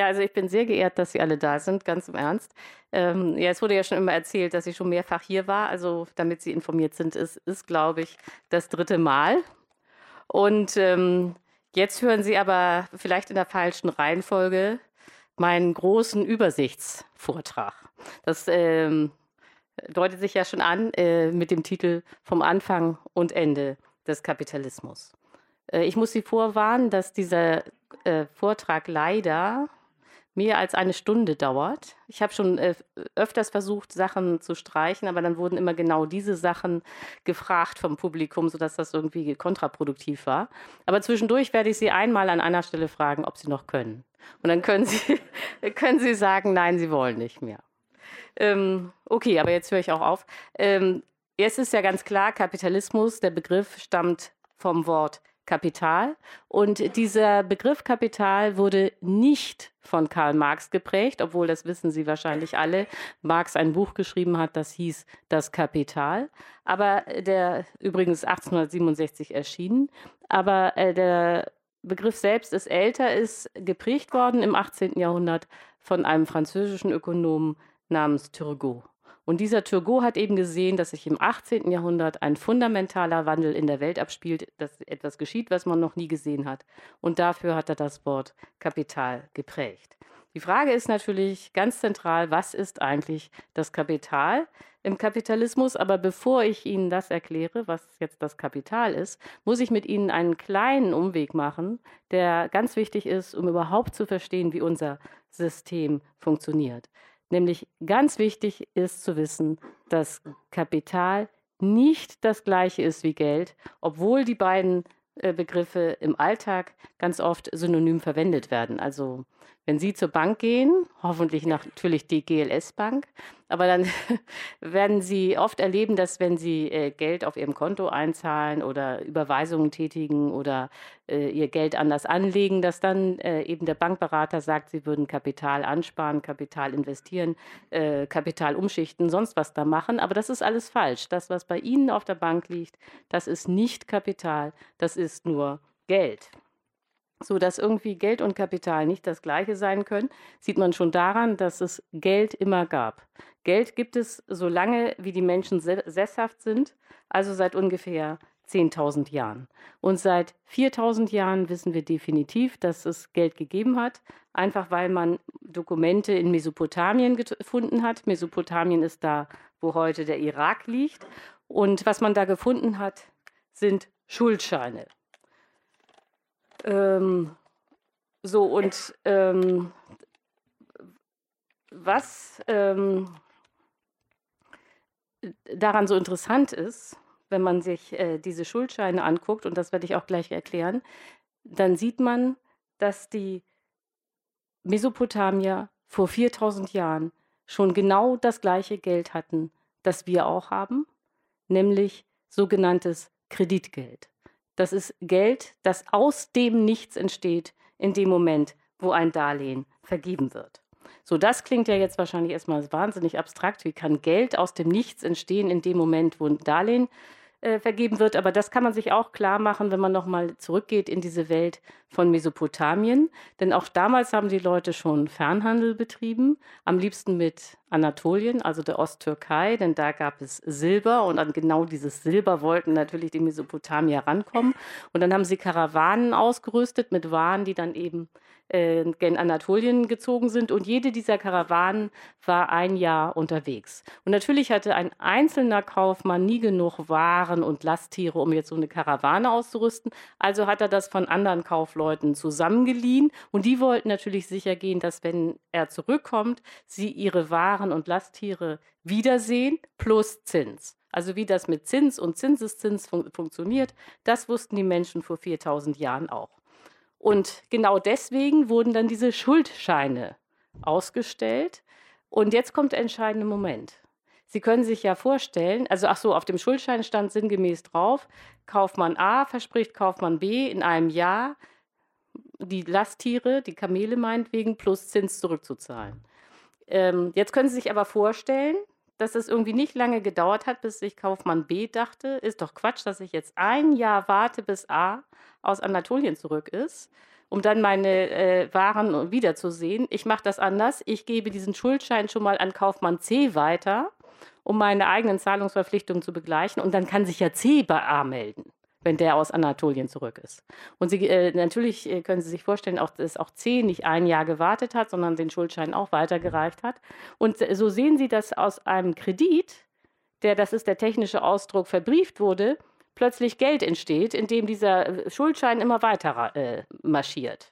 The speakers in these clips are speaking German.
Ja, also ich bin sehr geehrt, dass Sie alle da sind, ganz im Ernst. Ähm, ja, es wurde ja schon immer erzählt, dass ich schon mehrfach hier war. Also damit Sie informiert sind, ist, ist glaube ich, das dritte Mal. Und ähm, jetzt hören Sie aber vielleicht in der falschen Reihenfolge meinen großen Übersichtsvortrag. Das ähm, deutet sich ja schon an äh, mit dem Titel Vom Anfang und Ende des Kapitalismus. Äh, ich muss Sie vorwarnen, dass dieser äh, Vortrag leider mehr als eine Stunde dauert. Ich habe schon äh, öfters versucht, Sachen zu streichen, aber dann wurden immer genau diese Sachen gefragt vom Publikum, sodass das irgendwie kontraproduktiv war. Aber zwischendurch werde ich Sie einmal an einer Stelle fragen, ob Sie noch können. Und dann können Sie, können Sie sagen, nein, Sie wollen nicht mehr. Ähm, okay, aber jetzt höre ich auch auf. Ähm, es ist ja ganz klar, Kapitalismus, der Begriff stammt vom Wort Kapital. Und dieser Begriff Kapital wurde nicht von Karl Marx geprägt, obwohl das wissen Sie wahrscheinlich alle. Marx ein Buch geschrieben hat, das hieß Das Kapital, aber der übrigens 1867 erschienen. Aber äh, der Begriff selbst ist älter, ist geprägt worden im 18. Jahrhundert von einem französischen Ökonomen namens Turgot. Und dieser Turgot hat eben gesehen, dass sich im 18. Jahrhundert ein fundamentaler Wandel in der Welt abspielt, dass etwas geschieht, was man noch nie gesehen hat. Und dafür hat er das Wort Kapital geprägt. Die Frage ist natürlich ganz zentral, was ist eigentlich das Kapital im Kapitalismus? Aber bevor ich Ihnen das erkläre, was jetzt das Kapital ist, muss ich mit Ihnen einen kleinen Umweg machen, der ganz wichtig ist, um überhaupt zu verstehen, wie unser System funktioniert. Nämlich ganz wichtig ist zu wissen, dass Kapital nicht das gleiche ist wie Geld, obwohl die beiden äh, Begriffe im Alltag ganz oft synonym verwendet werden. Also wenn Sie zur Bank gehen, hoffentlich natürlich die GLS Bank, aber dann werden Sie oft erleben, dass wenn Sie äh, Geld auf Ihrem Konto einzahlen oder Überweisungen tätigen oder äh, Ihr Geld anders anlegen, dass dann äh, eben der Bankberater sagt, Sie würden Kapital ansparen, Kapital investieren, äh, Kapital umschichten, sonst was da machen. Aber das ist alles falsch. Das, was bei Ihnen auf der Bank liegt, das ist nicht Kapital, das ist nur Geld so dass irgendwie Geld und Kapital nicht das gleiche sein können, sieht man schon daran, dass es Geld immer gab. Geld gibt es so lange, wie die Menschen sesshaft sind, also seit ungefähr 10.000 Jahren. Und seit 4.000 Jahren wissen wir definitiv, dass es Geld gegeben hat, einfach weil man Dokumente in Mesopotamien gefunden hat. Mesopotamien ist da, wo heute der Irak liegt. Und was man da gefunden hat, sind Schuldscheine. Ähm, so, und ähm, was ähm, daran so interessant ist, wenn man sich äh, diese Schuldscheine anguckt, und das werde ich auch gleich erklären, dann sieht man, dass die Mesopotamier vor 4000 Jahren schon genau das gleiche Geld hatten, das wir auch haben, nämlich sogenanntes Kreditgeld. Das ist Geld, das aus dem Nichts entsteht in dem Moment, wo ein Darlehen vergeben wird. So, das klingt ja jetzt wahrscheinlich erstmal wahnsinnig abstrakt. Wie kann Geld aus dem Nichts entstehen in dem Moment, wo ein Darlehen äh, vergeben wird. Aber das kann man sich auch klar machen, wenn man nochmal zurückgeht in diese Welt von Mesopotamien. Denn auch damals haben die Leute schon Fernhandel betrieben, am liebsten mit Anatolien, also der Osttürkei, denn da gab es Silber und an genau dieses Silber wollten natürlich die Mesopotamier rankommen. Und dann haben sie Karawanen ausgerüstet mit Waren, die dann eben äh, gen Anatolien gezogen sind. Und jede dieser Karawanen war ein Jahr unterwegs. Und natürlich hatte ein einzelner Kaufmann nie genug Waren und Lasttiere, um jetzt so eine Karawane auszurüsten. Also hat er das von anderen Kaufleuten zusammengeliehen. Und die wollten natürlich sicher gehen, dass wenn er zurückkommt, sie ihre Waren und Lasttiere wiedersehen plus Zins. Also wie das mit Zins und Zinseszins fun funktioniert, das wussten die Menschen vor 4000 Jahren auch. Und genau deswegen wurden dann diese Schuldscheine ausgestellt. Und jetzt kommt der entscheidende Moment. Sie können sich ja vorstellen, also ach so, auf dem Schuldschein stand sinngemäß drauf, Kaufmann A verspricht Kaufmann B in einem Jahr die Lasttiere, die Kamele meinetwegen, plus Zins zurückzuzahlen. Ähm, jetzt können Sie sich aber vorstellen, dass es irgendwie nicht lange gedauert hat, bis sich Kaufmann B dachte, ist doch Quatsch, dass ich jetzt ein Jahr warte, bis A aus Anatolien zurück ist. um dann meine äh, Waren wiederzusehen. Ich mache das anders. Ich gebe diesen Schuldschein schon mal an Kaufmann C weiter, um meine eigenen Zahlungsverpflichtungen zu begleichen. Und dann kann sich ja C bei A melden wenn der aus Anatolien zurück ist. Und Sie, äh, natürlich äh, können Sie sich vorstellen, auch, dass auch C nicht ein Jahr gewartet hat, sondern den Schuldschein auch weitergereicht hat. Und so sehen Sie, dass aus einem Kredit, der, das ist der technische Ausdruck, verbrieft wurde, plötzlich Geld entsteht, indem dieser äh, Schuldschein immer weiter äh, marschiert.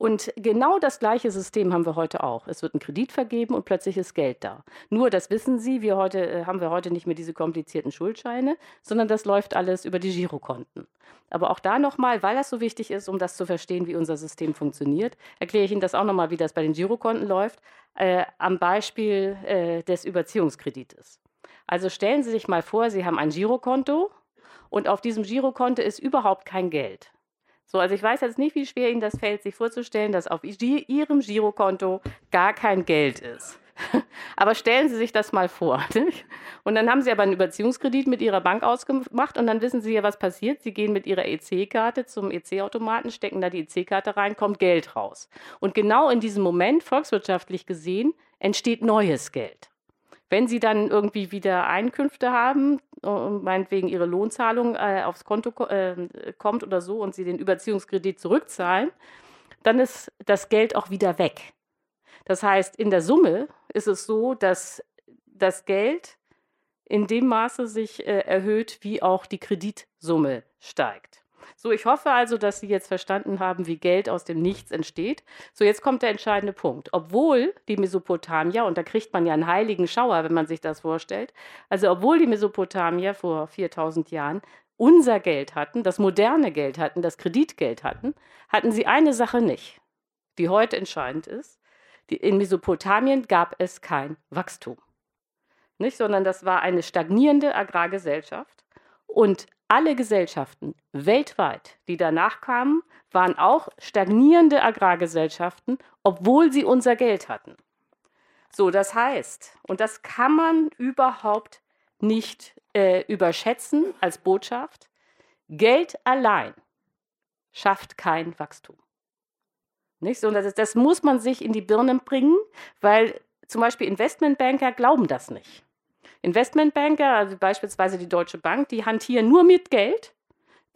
Und genau das gleiche System haben wir heute auch. Es wird ein Kredit vergeben und plötzlich ist Geld da. Nur, das wissen Sie, wir heute, äh, haben wir heute nicht mehr diese komplizierten Schuldscheine, sondern das läuft alles über die Girokonten. Aber auch da nochmal, weil das so wichtig ist, um das zu verstehen, wie unser System funktioniert, erkläre ich Ihnen das auch nochmal, wie das bei den Girokonten läuft, äh, am Beispiel äh, des Überziehungskredites. Also stellen Sie sich mal vor, Sie haben ein Girokonto und auf diesem Girokonto ist überhaupt kein Geld. So, also ich weiß jetzt nicht, wie schwer Ihnen das fällt, sich vorzustellen, dass auf Ihrem Girokonto gar kein Geld ist. Aber stellen Sie sich das mal vor. Nicht? Und dann haben Sie aber einen Überziehungskredit mit Ihrer Bank ausgemacht und dann wissen Sie ja, was passiert. Sie gehen mit Ihrer EC-Karte zum EC-Automaten, stecken da die EC-Karte rein, kommt Geld raus. Und genau in diesem Moment, volkswirtschaftlich gesehen, entsteht neues Geld. Wenn Sie dann irgendwie wieder Einkünfte haben, meinetwegen ihre Lohnzahlung äh, aufs Konto äh, kommt oder so und sie den Überziehungskredit zurückzahlen, dann ist das Geld auch wieder weg. Das heißt, in der Summe ist es so, dass das Geld in dem Maße sich äh, erhöht, wie auch die Kreditsumme steigt. So, ich hoffe also, dass Sie jetzt verstanden haben, wie Geld aus dem Nichts entsteht. So, jetzt kommt der entscheidende Punkt. Obwohl die Mesopotamier, und da kriegt man ja einen heiligen Schauer, wenn man sich das vorstellt, also obwohl die Mesopotamier vor 4000 Jahren unser Geld hatten, das moderne Geld hatten, das Kreditgeld hatten, hatten sie eine Sache nicht, die heute entscheidend ist. In Mesopotamien gab es kein Wachstum. Nicht, sondern das war eine stagnierende Agrargesellschaft. Und alle Gesellschaften weltweit, die danach kamen, waren auch stagnierende Agrargesellschaften, obwohl sie unser Geld hatten. So, das heißt, und das kann man überhaupt nicht äh, überschätzen als Botschaft, Geld allein schafft kein Wachstum. Nicht? So, das, das muss man sich in die Birnen bringen, weil zum Beispiel Investmentbanker glauben das nicht. Investmentbanker, also beispielsweise die Deutsche Bank, die hantieren nur mit Geld,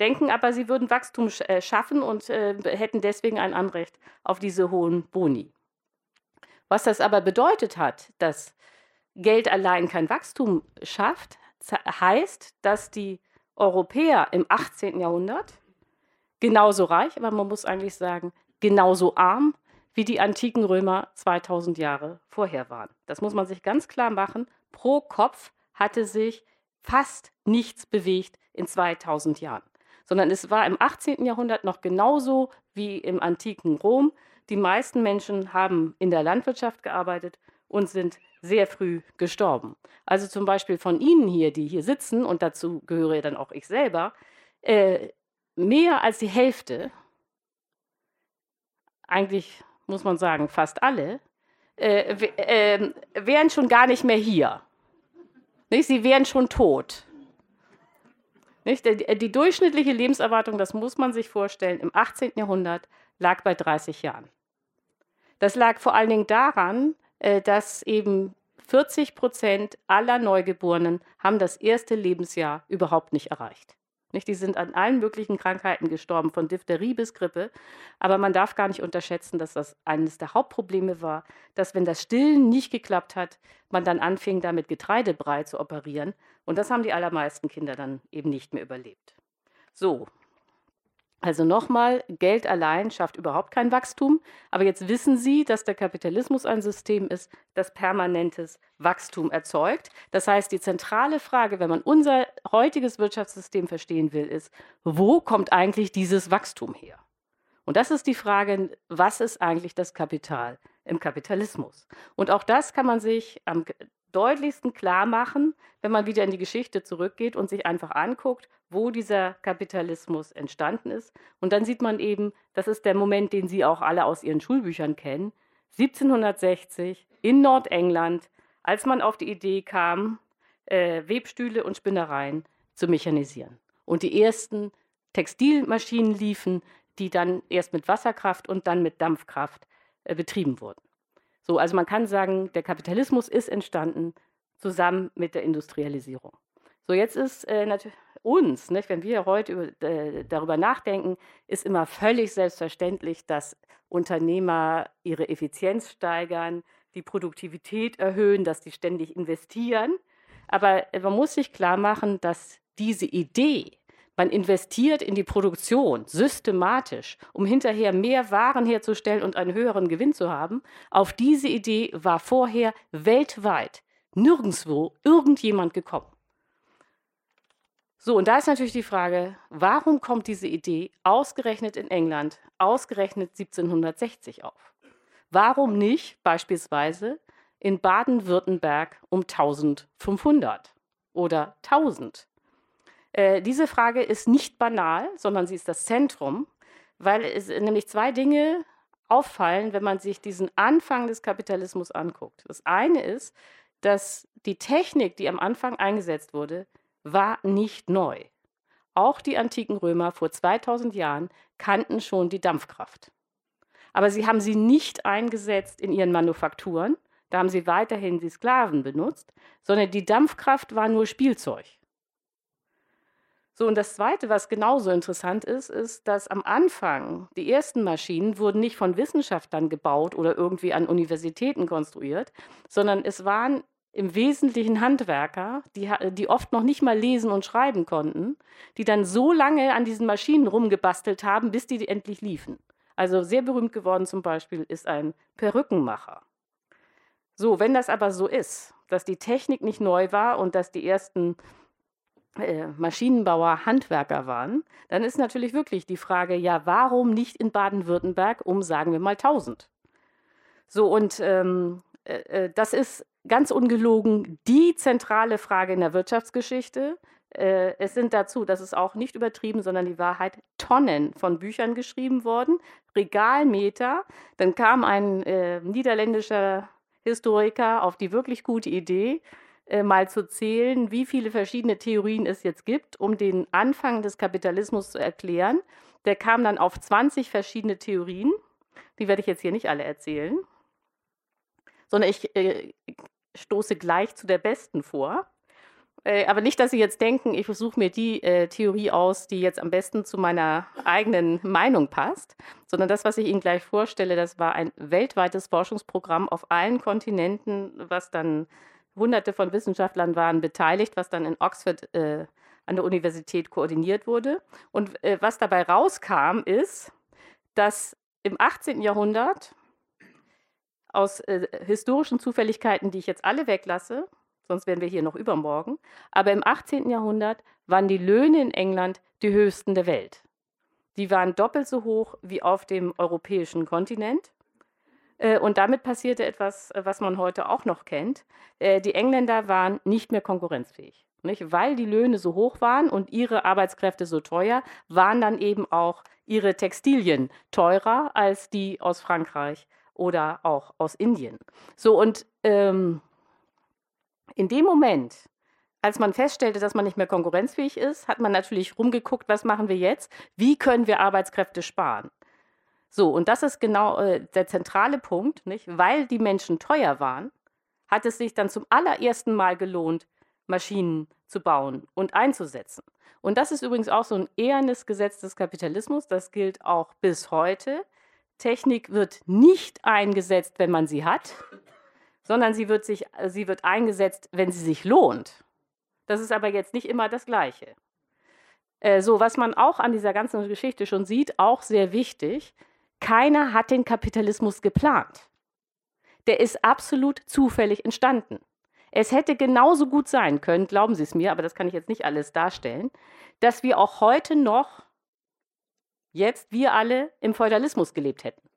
denken aber, sie würden Wachstum äh, schaffen und äh, hätten deswegen ein Anrecht auf diese hohen Boni. Was das aber bedeutet hat, dass Geld allein kein Wachstum schafft, heißt, dass die Europäer im 18. Jahrhundert genauso reich, aber man muss eigentlich sagen, genauso arm wie die antiken Römer 2000 Jahre vorher waren. Das muss man sich ganz klar machen pro Kopf hatte sich fast nichts bewegt in 2000 Jahren, sondern es war im 18. Jahrhundert noch genauso wie im antiken Rom. Die meisten Menschen haben in der Landwirtschaft gearbeitet und sind sehr früh gestorben. Also zum Beispiel von Ihnen hier, die hier sitzen, und dazu gehöre dann auch ich selber, äh, mehr als die Hälfte, eigentlich muss man sagen fast alle, äh, äh, wären schon gar nicht mehr hier. Nicht? Sie wären schon tot. Nicht? Die, die durchschnittliche Lebenserwartung, das muss man sich vorstellen, im 18. Jahrhundert lag bei 30 Jahren. Das lag vor allen Dingen daran, äh, dass eben 40 Prozent aller Neugeborenen haben das erste Lebensjahr überhaupt nicht erreicht. Nicht? Die sind an allen möglichen Krankheiten gestorben, von Diphtherie bis Grippe. Aber man darf gar nicht unterschätzen, dass das eines der Hauptprobleme war, dass wenn das Stillen nicht geklappt hat, man dann anfing, damit Getreidebrei zu operieren. Und das haben die allermeisten Kinder dann eben nicht mehr überlebt. So, also nochmal, Geld allein schafft überhaupt kein Wachstum. Aber jetzt wissen Sie, dass der Kapitalismus ein System ist, das permanentes Wachstum erzeugt. Das heißt, die zentrale Frage, wenn man unser heutiges Wirtschaftssystem verstehen will, ist, wo kommt eigentlich dieses Wachstum her? Und das ist die Frage, was ist eigentlich das Kapital im Kapitalismus? Und auch das kann man sich am deutlichsten klar machen, wenn man wieder in die Geschichte zurückgeht und sich einfach anguckt, wo dieser Kapitalismus entstanden ist. Und dann sieht man eben, das ist der Moment, den Sie auch alle aus Ihren Schulbüchern kennen, 1760 in Nordengland, als man auf die Idee kam, äh, Webstühle und Spinnereien zu mechanisieren. Und die ersten Textilmaschinen liefen, die dann erst mit Wasserkraft und dann mit Dampfkraft äh, betrieben wurden. So, also man kann sagen, der Kapitalismus ist entstanden zusammen mit der Industrialisierung. So, jetzt ist äh, natürlich uns, nicht, wenn wir heute über, äh, darüber nachdenken, ist immer völlig selbstverständlich, dass Unternehmer ihre Effizienz steigern, die Produktivität erhöhen, dass die ständig investieren. Aber man muss sich klar machen, dass diese Idee, man investiert in die Produktion systematisch, um hinterher mehr Waren herzustellen und einen höheren Gewinn zu haben. Auf diese Idee war vorher weltweit nirgendwo irgendjemand gekommen. So, und da ist natürlich die Frage, warum kommt diese Idee ausgerechnet in England, ausgerechnet 1760 auf? Warum nicht beispielsweise in Baden-Württemberg um 1500 oder 1000? Äh, diese Frage ist nicht banal, sondern sie ist das Zentrum, weil es nämlich zwei Dinge auffallen, wenn man sich diesen Anfang des Kapitalismus anguckt. Das eine ist, dass die Technik, die am Anfang eingesetzt wurde, war nicht neu. Auch die antiken Römer vor 2000 Jahren kannten schon die Dampfkraft. Aber sie haben sie nicht eingesetzt in ihren Manufakturen, da haben sie weiterhin die Sklaven benutzt, sondern die Dampfkraft war nur Spielzeug. So, und das Zweite, was genauso interessant ist, ist, dass am Anfang die ersten Maschinen wurden nicht von Wissenschaftlern gebaut oder irgendwie an Universitäten konstruiert, sondern es waren im Wesentlichen Handwerker, die, die oft noch nicht mal lesen und schreiben konnten, die dann so lange an diesen Maschinen rumgebastelt haben, bis die endlich liefen. Also sehr berühmt geworden zum Beispiel ist ein Perückenmacher. So, wenn das aber so ist, dass die Technik nicht neu war und dass die ersten äh, Maschinenbauer Handwerker waren, dann ist natürlich wirklich die Frage, ja, warum nicht in Baden-Württemberg um, sagen wir mal, 1000? So, und ähm, äh, äh, das ist ganz ungelogen die zentrale Frage in der Wirtschaftsgeschichte. Äh, es sind dazu, das ist auch nicht übertrieben, sondern die Wahrheit, Tonnen von Büchern geschrieben worden, Regalmeter. Dann kam ein äh, niederländischer Historiker auf die wirklich gute Idee, äh, mal zu zählen, wie viele verschiedene Theorien es jetzt gibt, um den Anfang des Kapitalismus zu erklären. Der kam dann auf 20 verschiedene Theorien. Die werde ich jetzt hier nicht alle erzählen, sondern ich äh, stoße gleich zu der besten vor. Äh, aber nicht, dass Sie jetzt denken, ich versuche mir die äh, Theorie aus, die jetzt am besten zu meiner eigenen Meinung passt, sondern das, was ich Ihnen gleich vorstelle, das war ein weltweites Forschungsprogramm auf allen Kontinenten, was dann hunderte von Wissenschaftlern waren beteiligt, was dann in Oxford äh, an der Universität koordiniert wurde. Und äh, was dabei rauskam, ist, dass im 18. Jahrhundert aus äh, historischen Zufälligkeiten, die ich jetzt alle weglasse, sonst wären wir hier noch übermorgen, aber im 18. Jahrhundert waren die Löhne in England die höchsten der Welt. Die waren doppelt so hoch wie auf dem europäischen Kontinent. Äh, und damit passierte etwas, was man heute auch noch kennt. Äh, die Engländer waren nicht mehr konkurrenzfähig. Nicht? Weil die Löhne so hoch waren und ihre Arbeitskräfte so teuer, waren dann eben auch ihre Textilien teurer als die aus Frankreich oder auch aus Indien. So, und ähm, in dem Moment, als man feststellte, dass man nicht mehr konkurrenzfähig ist, hat man natürlich rumgeguckt, was machen wir jetzt? Wie können wir Arbeitskräfte sparen? So, und das ist genau äh, der zentrale Punkt, nicht? Weil die Menschen teuer waren, hat es sich dann zum allerersten Mal gelohnt, Maschinen zu bauen und einzusetzen. Und das ist übrigens auch so ein ehernes Gesetz des Kapitalismus, das gilt auch bis heute. Technik wird nicht eingesetzt, wenn man sie hat, sondern sie wird, sich, sie wird eingesetzt, wenn sie sich lohnt. Das ist aber jetzt nicht immer das Gleiche. Äh, so, was man auch an dieser ganzen Geschichte schon sieht, auch sehr wichtig, keiner hat den Kapitalismus geplant. Der ist absolut zufällig entstanden. Es hätte genauso gut sein können, glauben Sie es mir, aber das kann ich jetzt nicht alles darstellen, dass wir auch heute noch jetzt wir alle im Feudalismus gelebt hätten.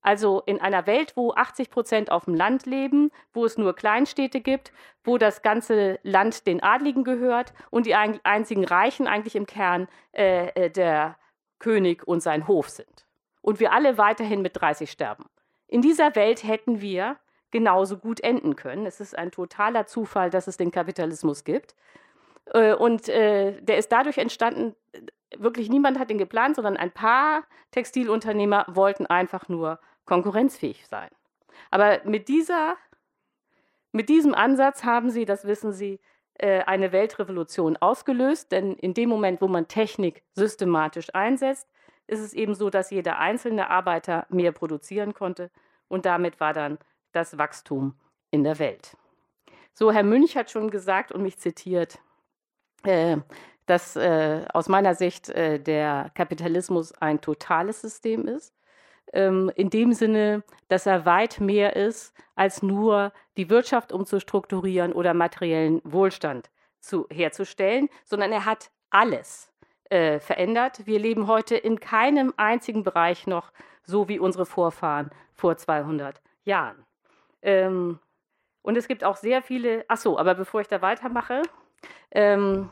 Also in einer Welt, wo 80 Prozent auf dem Land leben, wo es nur Kleinstädte gibt, wo das ganze Land den Adligen gehört und die einzigen Reichen eigentlich im Kern äh, äh, der König und sein Hof sind. Und wir alle weiterhin mit 30 sterben. In dieser Welt hätten wir genauso gut enden können. Es ist ein totaler Zufall, dass es den Kapitalismus gibt. Äh, und äh, der ist dadurch entstanden, wirklich niemand hat ihn geplant, sondern ein paar Textilunternehmer wollten einfach nur konkurrenzfähig sein. Aber mit, dieser, mit diesem Ansatz haben sie, das wissen Sie, äh, eine Weltrevolution ausgelöst, denn in dem Moment, wo man Technik systematisch einsetzt, ist es eben so, dass jeder einzelne Arbeiter mehr produzieren konnte und damit war dann das Wachstum in der Welt. So, Herr Münch hat schon gesagt und mich zitiert, äh, dass äh, aus meiner Sicht äh, der Kapitalismus ein totales System ist. Ähm, in dem Sinne, dass er weit mehr ist, als nur die Wirtschaft umzustrukturieren oder materiellen Wohlstand zu, herzustellen, sondern er hat alles äh, verändert. Wir leben heute in keinem einzigen Bereich noch so wie unsere Vorfahren vor 200 Jahren. Ähm, und es gibt auch sehr viele, ach so, aber bevor ich da weitermache, ähm,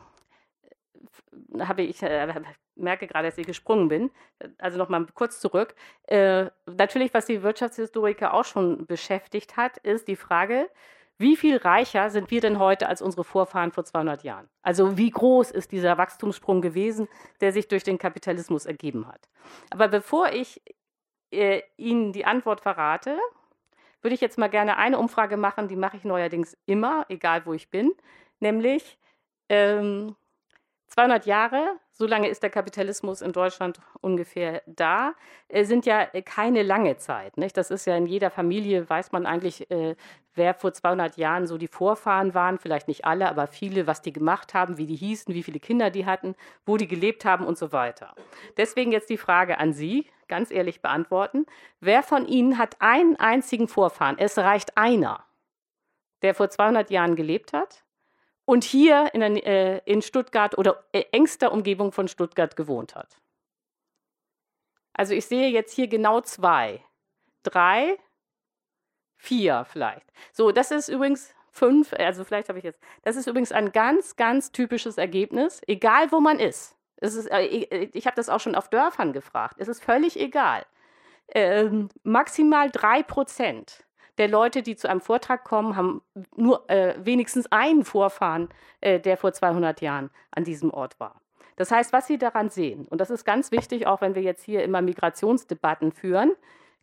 habe ich, äh, merke gerade, dass ich gesprungen bin. Also nochmal kurz zurück. Äh, natürlich, was die Wirtschaftshistoriker auch schon beschäftigt hat, ist die Frage, wie viel reicher sind wir denn heute als unsere Vorfahren vor 200 Jahren? Also wie groß ist dieser Wachstumssprung gewesen, der sich durch den Kapitalismus ergeben hat? Aber bevor ich äh, Ihnen die Antwort verrate, würde ich jetzt mal gerne eine Umfrage machen, die mache ich neuerdings immer, egal wo ich bin, nämlich ähm, 200 Jahre, so lange ist der Kapitalismus in Deutschland ungefähr da, äh, sind ja äh, keine lange Zeit. Nicht? Das ist ja in jeder Familie, weiß man eigentlich, äh, wer vor 200 Jahren so die Vorfahren waren, vielleicht nicht alle, aber viele, was die gemacht haben, wie die hießen, wie viele Kinder die hatten, wo die gelebt haben und so weiter. Deswegen jetzt die Frage an Sie, ganz ehrlich beantworten. Wer von Ihnen hat einen einzigen Vorfahren? Es reicht einer, der vor 200 Jahren gelebt hat und hier in, äh, in Stuttgart oder äh, engster Umgebung von Stuttgart gewohnt hat. Also ich sehe jetzt hier genau zwei, drei, vier vielleicht. So, das ist übrigens fünf, also vielleicht habe ich jetzt, das ist übrigens ein ganz, ganz typisches Ergebnis, egal wo man ist. Es ist äh, ich habe das auch schon auf Dörfern gefragt. Es ist völlig egal. Ähm, maximal drei Prozent der Leute, die zu einem Vortrag kommen, haben nur äh, wenigstens einen Vorfahren, äh, der vor 200 Jahren an diesem Ort war. Das heißt, was Sie daran sehen, und das ist ganz wichtig, auch wenn wir jetzt hier immer Migrationsdebatten führen,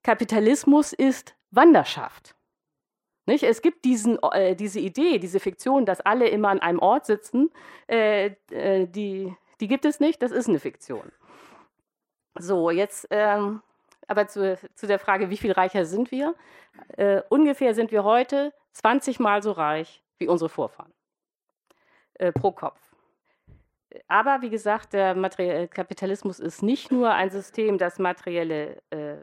Kapitalismus ist Wanderschaft. Nicht? Es gibt diesen, äh, diese Idee, diese Fiktion, dass alle immer an einem Ort sitzen, äh, äh, die, die gibt es nicht, das ist eine Fiktion. So, jetzt ähm, aber zu, zu der Frage, wie viel reicher sind wir? Äh, ungefähr sind wir heute 20 Mal so reich wie unsere Vorfahren äh, pro Kopf. Aber wie gesagt, der Materiell Kapitalismus ist nicht nur ein System, das materielle äh,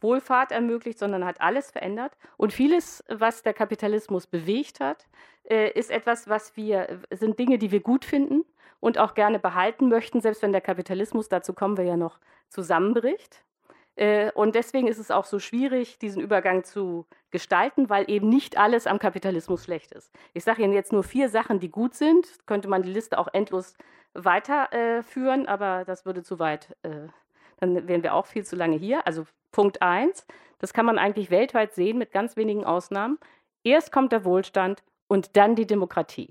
Wohlfahrt ermöglicht, sondern hat alles verändert. Und vieles, was der Kapitalismus bewegt hat, äh, ist etwas, was wir, sind Dinge, die wir gut finden und auch gerne behalten möchten, selbst wenn der Kapitalismus, dazu kommen wir ja noch, zusammenbricht. Äh, und deswegen ist es auch so schwierig, diesen Übergang zu gestalten, weil eben nicht alles am Kapitalismus schlecht ist. Ich sage Ihnen jetzt nur vier Sachen, die gut sind. Könnte man die Liste auch endlos weiterführen, äh, aber das würde zu weit, äh, dann wären wir auch viel zu lange hier. Also Punkt eins, das kann man eigentlich weltweit sehen mit ganz wenigen Ausnahmen. Erst kommt der Wohlstand und dann die Demokratie.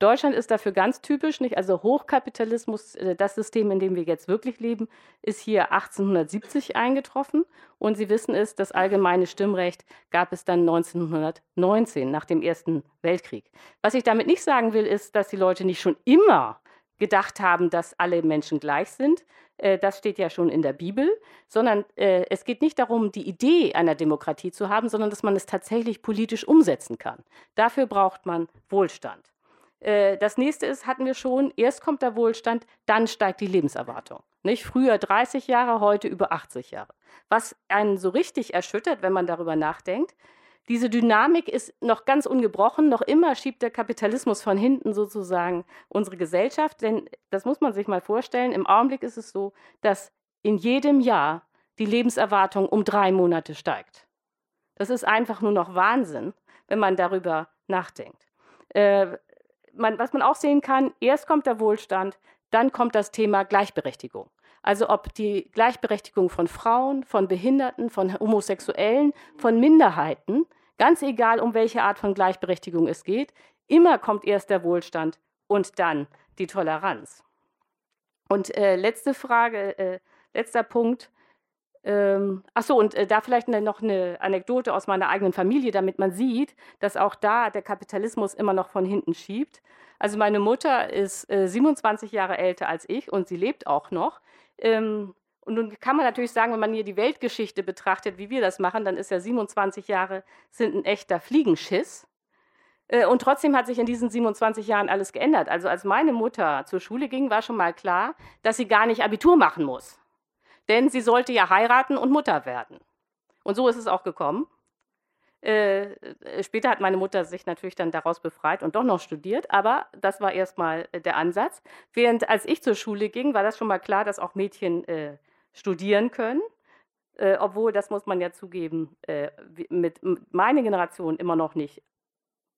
Deutschland ist dafür ganz typisch, nicht? Also Hochkapitalismus, äh, das System, in dem wir jetzt wirklich leben, ist hier 1870 eingetroffen. Und Sie wissen es, das allgemeine Stimmrecht gab es dann 1919 nach dem Ersten Weltkrieg. Was ich damit nicht sagen will, ist, dass die Leute nicht schon immer gedacht haben, dass alle Menschen gleich sind. Äh, das steht ja schon in der Bibel, sondern äh, es geht nicht darum, die Idee einer Demokratie zu haben, sondern dass man es tatsächlich politisch umsetzen kann. Dafür braucht man Wohlstand. Äh, das nächste ist, hatten wir schon, erst kommt der Wohlstand, dann steigt die Lebenserwartung. Nicht? Früher 30 Jahre, heute über 80 Jahre. Was einen so richtig erschüttert, wenn man darüber nachdenkt, diese Dynamik ist noch ganz ungebrochen, noch immer schiebt der Kapitalismus von hinten sozusagen unsere Gesellschaft, denn das muss man sich mal vorstellen, im Augenblick ist es so, dass in jedem Jahr die Lebenserwartung um drei Monate steigt. Das ist einfach nur noch Wahnsinn, wenn man darüber nachdenkt. Äh, man, was man auch sehen kann, erst kommt der Wohlstand, dann kommt das Thema Gleichberechtigung. Also ob die Gleichberechtigung von Frauen, von Behinderten, von Homosexuellen, von Minderheiten, ganz egal um welche Art von Gleichberechtigung es geht, immer kommt erst der Wohlstand und dann die Toleranz. Und äh, letzte Frage, äh, letzter Punkt. Ähm, ach so, und äh, da vielleicht ne, noch eine Anekdote aus meiner eigenen Familie, damit man sieht, dass auch da der Kapitalismus immer noch von hinten schiebt. Also meine Mutter ist äh, 27 Jahre älter als ich und sie lebt auch noch. Ähm, und nun kann man natürlich sagen, wenn man hier die Weltgeschichte betrachtet, wie wir das machen, dann ist ja 27 Jahre sind ein echter Fliegenschiss. Äh, und trotzdem hat sich in diesen 27 Jahren alles geändert. Also als meine Mutter zur Schule ging, war schon mal klar, dass sie gar nicht Abitur machen muss. Denn sie sollte ja heiraten und Mutter werden. Und so ist es auch gekommen. Äh, äh später hat meine Mutter sich natürlich dann daraus befreit und doch noch studiert, aber das war erstmal äh, der Ansatz. Während als ich zur Schule ging, war das schon mal klar, dass auch Mädchen äh, studieren können. Äh, obwohl, das muss man ja zugeben, mit meiner Generation immer noch nicht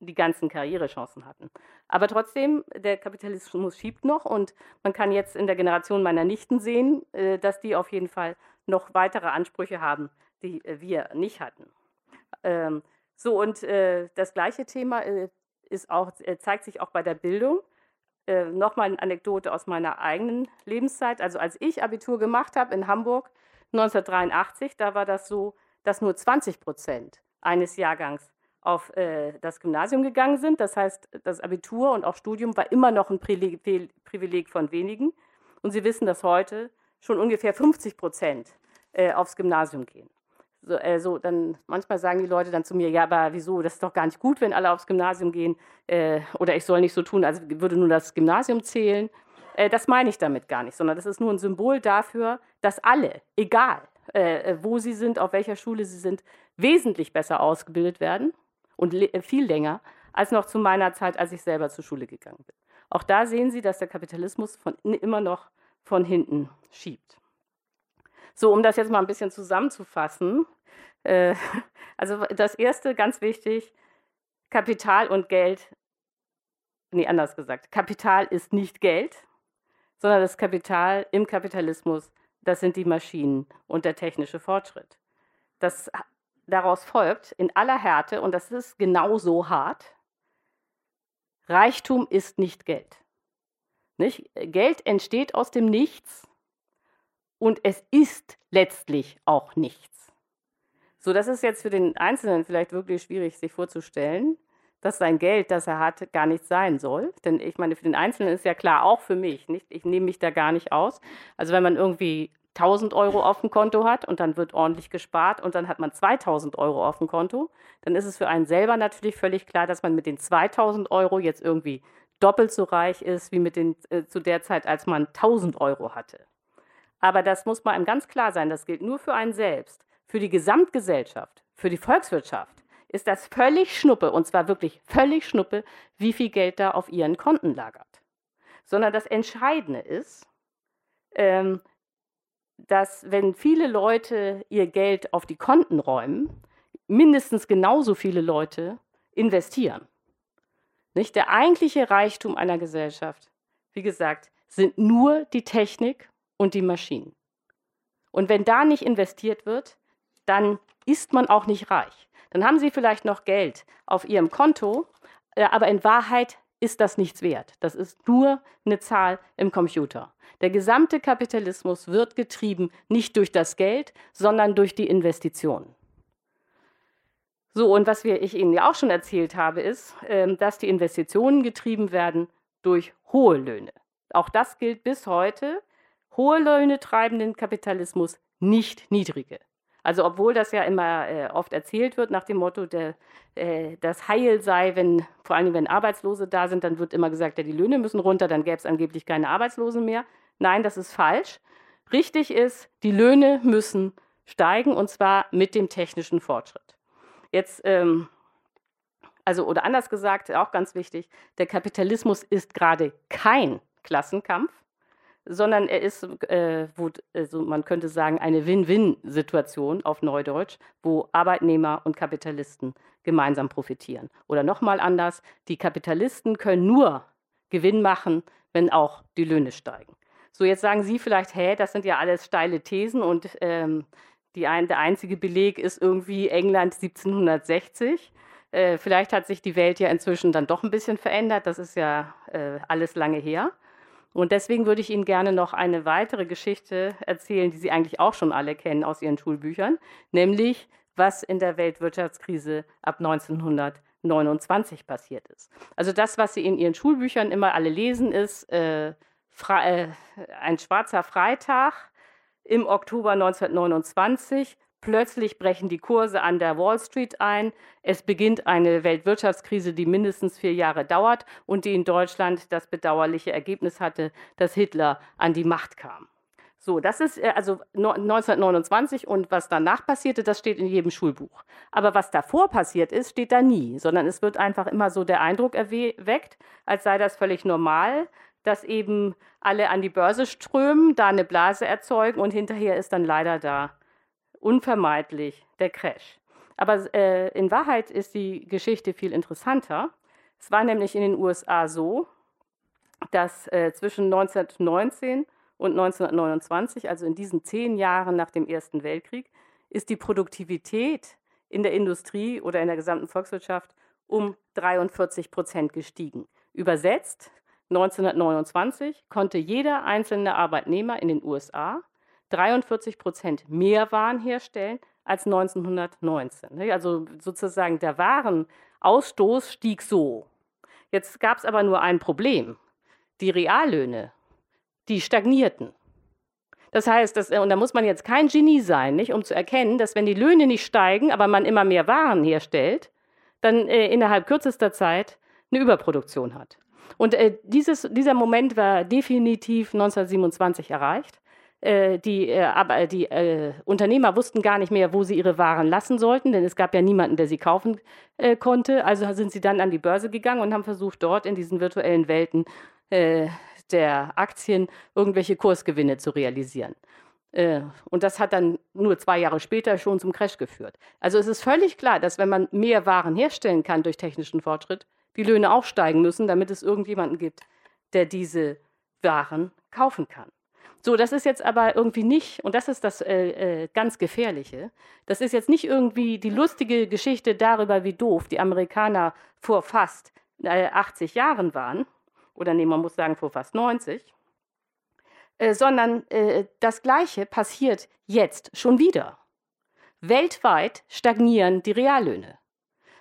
die ganzen Karrierechancen hatten. Aber trotzdem, der Kapitalismus schiebt noch und man kann jetzt in der Generation meiner Nichten sehen, äh, dass die auf jeden Fall noch weitere Ansprüche haben, die äh, wir nicht hatten. Ähm, so, und äh, das gleiche Thema ist auch, zeigt sich auch bei der Bildung. Nochmal eine Anekdote aus meiner eigenen Lebenszeit. Also als ich Abitur gemacht habe in Hamburg 1983, da war das so, dass nur 20 Prozent eines Jahrgangs auf äh, das Gymnasium gegangen sind. Das heißt, das Abitur und auch Studium war immer noch ein Privileg von wenigen. Und Sie wissen, dass heute schon ungefähr 50 Prozent äh, aufs Gymnasium gehen. So, äh, so, dann manchmal sagen die Leute dann zu mir, ja, aber wieso, das ist doch gar nicht gut, wenn alle aufs Gymnasium gehen äh, oder ich soll nicht so tun, als würde nur das Gymnasium zählen. Äh, das meine ich damit gar nicht, sondern das ist nur ein Symbol dafür, dass alle, egal äh, wo sie sind, auf welcher Schule sie sind, wesentlich besser ausgebildet werden und äh, viel länger als noch zu meiner Zeit, als ich selber zur Schule gegangen bin. Auch da sehen Sie, dass der Kapitalismus von, immer noch von hinten schiebt. So, um das jetzt mal ein bisschen zusammenzufassen. Äh, also das Erste, ganz wichtig, Kapital und Geld, nee, anders gesagt, Kapital ist nicht Geld, sondern das Kapital im Kapitalismus, das sind die Maschinen und der technische Fortschritt. Das daraus folgt, in aller Härte, und das ist genauso hart, Reichtum ist nicht Geld. Nicht? Geld entsteht aus dem Nichts und es ist letztlich auch nichts. So, das ist jetzt für den Einzelnen vielleicht wirklich schwierig, sich vorzustellen, dass sein Geld, das er hat, gar nicht sein soll. Denn ich meine, für den Einzelnen ist ja klar, auch für mich, nicht? ich nehme mich da gar nicht aus. Also wenn man irgendwie 1000 Euro auf dem Konto hat und dann wird ordentlich gespart und dann hat man 2000 Euro auf dem Konto, dann ist es für einen selber natürlich völlig klar, dass man mit den 2000 Euro jetzt irgendwie doppelt so reich ist wie mit den, äh, zu der Zeit, als man 1000 Euro hatte. Aber das muss mal einem ganz klar sein, das gilt nur für einen selbst. Für die Gesamtgesellschaft, für die Volkswirtschaft ist das völlig Schnuppe, und zwar wirklich völlig Schnuppe, wie viel Geld da auf ihren Konten lagert. Sondern das Entscheidende ist, ähm, dass wenn viele Leute ihr Geld auf die Konten räumen, mindestens genauso viele Leute investieren. Nicht? Der eigentliche Reichtum einer Gesellschaft, wie gesagt, sind nur die Technik und die Maschinen. Und wenn da nicht investiert wird, dann ist man auch nicht reich. Dann haben Sie vielleicht noch Geld auf Ihrem Konto, äh, aber in Wahrheit ist das nichts wert. Das ist nur eine Zahl im Computer. Der gesamte Kapitalismus wird getrieben nicht durch das Geld, sondern durch die Investitionen. So, und was wir, ich Ihnen ja auch schon erzählt habe, ist, ähm, dass die Investitionen getrieben werden durch hohe Löhne. Auch das gilt bis heute. Hohe Löhne treiben den Kapitalismus, nicht niedrige. Also obwohl das ja immer äh, oft erzählt wird nach dem Motto, der, äh, das Heil sei, wenn vor allem wenn Arbeitslose da sind, dann wird immer gesagt, ja, die Löhne müssen runter, dann gäbe es angeblich keine Arbeitslosen mehr. Nein, das ist falsch. Richtig ist, die Löhne müssen steigen und zwar mit dem technischen Fortschritt. Jetzt, ähm, also oder anders gesagt, auch ganz wichtig, der Kapitalismus ist gerade kein Klassenkampf, sondern er ist, äh, wo, also man könnte sagen, eine Win-Win-Situation auf Neudeutsch, wo Arbeitnehmer und Kapitalisten gemeinsam profitieren. Oder nochmal anders, die Kapitalisten können nur Gewinn machen, wenn auch die Löhne steigen. So, jetzt sagen Sie vielleicht, hä, das sind ja alles steile Thesen und ähm, ein, der einzige Beleg ist irgendwie England 1760. Äh, vielleicht hat sich die Welt ja inzwischen dann doch ein bisschen verändert, das ist ja äh, alles lange her. Und deswegen würde ich Ihnen gerne noch eine weitere Geschichte erzählen, die Sie eigentlich auch schon alle kennen aus Ihren Schulbüchern, nämlich was in der Weltwirtschaftskrise ab 1929 passiert ist. Also das, was Sie in Ihren Schulbüchern immer alle lesen, ist äh, äh, ein schwarzer Freitag im Oktober 1929 Plötzlich brechen die Kurse an der Wall Street ein. Es beginnt eine Weltwirtschaftskrise, die mindestens vier Jahre dauert und die in Deutschland das bedauerliche Ergebnis hatte, dass Hitler an die Macht kam. So, das ist äh, also 1929 und was danach passierte, das steht in jedem Schulbuch. Aber was davor passiert ist, steht da nie, sondern es wird einfach immer so der Eindruck erweckt, als sei das völlig normal, dass eben alle an die Börse strömen, da eine Blase erzeugen und hinterher ist dann leider da unvermeidlich der Crash. Aber äh, in Wahrheit ist die Geschichte viel interessanter. Es war nämlich in den USA so, dass äh, zwischen 1919 und 1929, also in diesen zehn Jahren nach dem Ersten Weltkrieg, ist die Produktivität in der Industrie oder in der gesamten Volkswirtschaft um 43 Prozent gestiegen. Übersetzt, 1929 konnte jeder einzelne Arbeitnehmer in den USA 43 Prozent mehr Waren herstellen als 1919. Ne? Also sozusagen der Warenausstoß stieg so. Jetzt gab es aber nur ein Problem. Die Reallöhne, die stagnierten. Das heißt, das, und da muss man jetzt kein Genie sein, nicht, um zu erkennen, dass wenn die Löhne nicht steigen, aber man immer mehr Waren herstellt, dann äh, innerhalb kürzester Zeit eine Überproduktion hat. Und äh, dieses, dieser Moment war definitiv 1927 erreicht. Äh, die, äh, aber die äh, Unternehmer wussten gar nicht mehr, wo sie ihre Waren lassen sollten, denn es gab ja niemanden, der sie kaufen äh, konnte. Also sind sie dann an die Börse gegangen und haben versucht, dort in diesen virtuellen Welten äh, der Aktien irgendwelche Kursgewinne zu realisieren. Äh, und das hat dann nur zwei Jahre später schon zum Crash geführt. Also es ist völlig klar, dass wenn man mehr Waren herstellen kann durch technischen Fortschritt, die Löhne auch steigen müssen, damit es irgendjemanden gibt, der diese Waren kaufen kann. So, das ist jetzt aber irgendwie nicht, und das ist das äh, äh, ganz Gefährliche, das ist jetzt nicht irgendwie die lustige Geschichte darüber, wie doof die Amerikaner vor fast äh, 80 Jahren waren, oder nee, man muss sagen vor fast 90, äh, sondern äh, das Gleiche passiert jetzt schon wieder. Weltweit stagnieren die Reallöhne.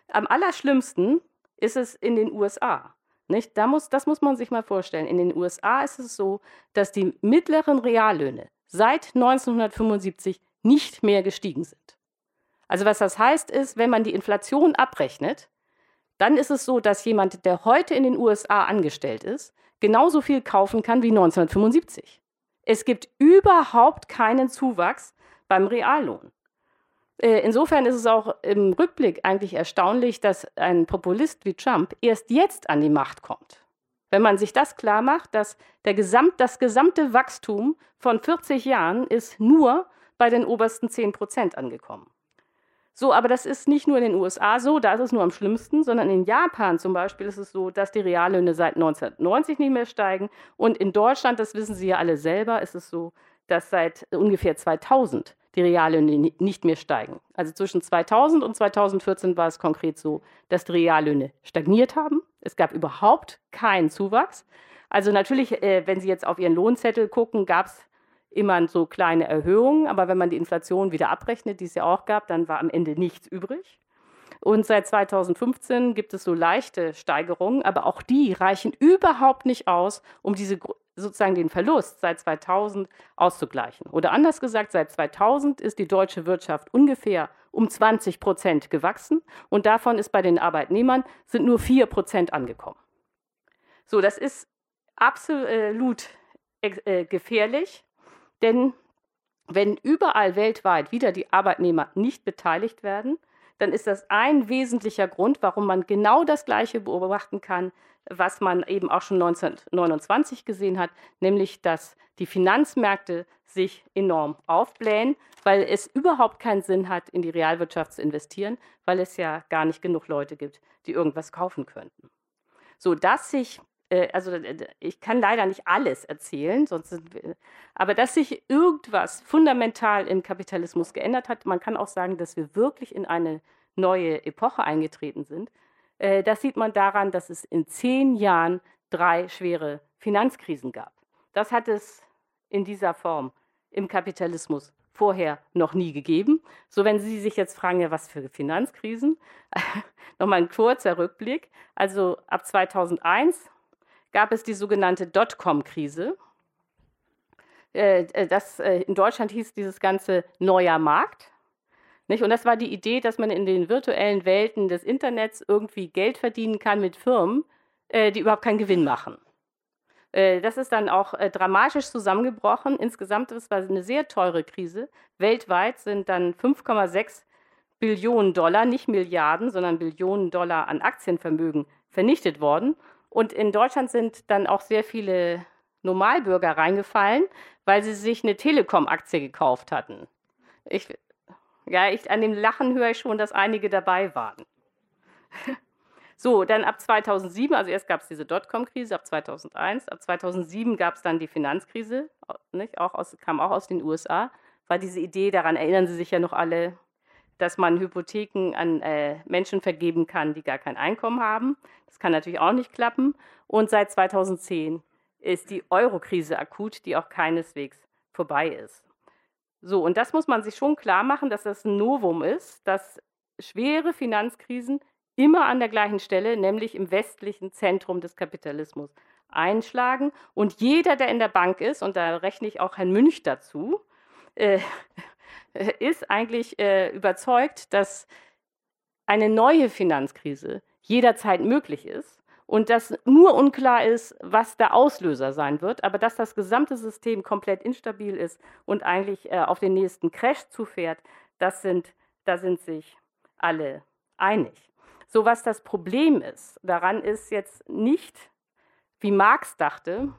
Am allerschlimmsten ist es in den USA. Nicht? Da muss, das muss man sich mal vorstellen. In den USA ist es so, dass die mittleren Reallöhne seit 1975 nicht mehr gestiegen sind. Also was das heißt ist, wenn man die Inflation abrechnet, dann ist es so, dass jemand, der heute in den USA angestellt ist, genauso viel kaufen kann wie 1975. Es gibt überhaupt keinen Zuwachs beim Reallohn. Äh, insofern ist es auch im Rückblick eigentlich erstaunlich, dass ein Populist wie Trump erst jetzt an die Macht kommt. Wenn man sich das klar macht, dass Gesamt, das gesamte Wachstum von 40 Jahren ist nur bei den obersten 10 Prozent angekommen. So, aber das ist nicht nur in den USA so, da ist es nur am schlimmsten, sondern in Japan zum Beispiel ist es so, dass die Reallöhne seit 1990 nicht mehr steigen. Und in Deutschland, das wissen Sie ja alle selber, ist es so, dass seit ungefähr 2000 die Reallöhne nicht mehr steigen. Also zwischen 2000 und 2014 war es konkret so, dass die Reallöhne stagniert haben. Es gab überhaupt keinen Zuwachs. Also natürlich, äh, wenn Sie jetzt auf Ihren Lohnzettel gucken, gab es immer so kleine Erhöhungen, aber wenn man die Inflation wieder abrechnet, die es ja auch gab, dann war am Ende nichts übrig. Und seit 2015 gibt es so leichte Steigerungen, aber auch die reichen überhaupt nicht aus, um diese sozusagen den Verlust seit 2000 auszugleichen. Oder anders gesagt, seit 2000 ist die deutsche Wirtschaft ungefähr um 20 Prozent gewachsen und davon ist bei den Arbeitnehmern sind nur 4 Prozent angekommen. So, das ist absolut äh, gefährlich, denn wenn überall weltweit wieder die Arbeitnehmer nicht beteiligt werden, dann ist das ein wesentlicher Grund, warum man genau das Gleiche beobachten kann was man eben auch schon 1929 gesehen hat, nämlich dass die Finanzmärkte sich enorm aufblähen, weil es überhaupt keinen Sinn hat, in die Realwirtschaft zu investieren, weil es ja gar nicht genug Leute gibt, die irgendwas kaufen könnten. So dass sich also ich kann leider nicht alles erzählen, sonst aber dass sich irgendwas fundamental im Kapitalismus geändert hat. Man kann auch sagen, dass wir wirklich in eine neue Epoche eingetreten sind, äh, das sieht man daran, dass es in zehn Jahren drei schwere Finanzkrisen gab. Das hat es in dieser Form im Kapitalismus vorher noch nie gegeben. So, wenn Sie sich jetzt fragen, ja, was für Finanzkrisen? Nochmal ein kurzer Rückblick. Also ab 2001 gab es die sogenannte Dotcom-Krise. Äh, äh, das, äh, in Deutschland hieß dieses Ganze neuer Markt. Und das war die Idee, dass man in den virtuellen Welten des Internets irgendwie Geld verdienen kann mit Firmen, die überhaupt keinen Gewinn machen. Das ist dann auch dramatisch zusammengebrochen. Insgesamt das war eine sehr teure Krise. Weltweit sind dann 5,6 Billionen Dollar, nicht Milliarden, sondern Billionen Dollar an Aktienvermögen vernichtet worden. Und in Deutschland sind dann auch sehr viele Normalbürger reingefallen, weil sie sich eine Telekom-Aktie gekauft hatten. Ich, ja, ich, an dem Lachen höre ich schon, dass einige dabei waren. So, dann ab 2007, also erst gab es diese Dotcom-Krise, ab 2001, ab 2007 gab es dann die Finanzkrise, nicht, auch aus, kam auch aus den USA, war diese Idee, daran erinnern Sie sich ja noch alle, dass man Hypotheken an äh, Menschen vergeben kann, die gar kein Einkommen haben. Das kann natürlich auch nicht klappen. Und seit 2010 ist die Euro-Krise akut, die auch keineswegs vorbei ist. So, und das muss man sich schon klar machen, dass das ein Novum ist, dass schwere Finanzkrisen immer an der gleichen Stelle, nämlich im westlichen Zentrum des Kapitalismus, einschlagen. Und jeder, der in der Bank ist, und da rechne ich auch Herrn Münch dazu, äh, ist eigentlich äh, überzeugt, dass eine neue Finanzkrise jederzeit möglich ist und dass nur unklar ist, was der Auslöser sein wird, aber dass das gesamte System komplett instabil ist und eigentlich äh, auf den nächsten Crash zufährt, das sind, da sind sich alle einig. So was das Problem ist, daran ist jetzt nicht, wie Marx dachte,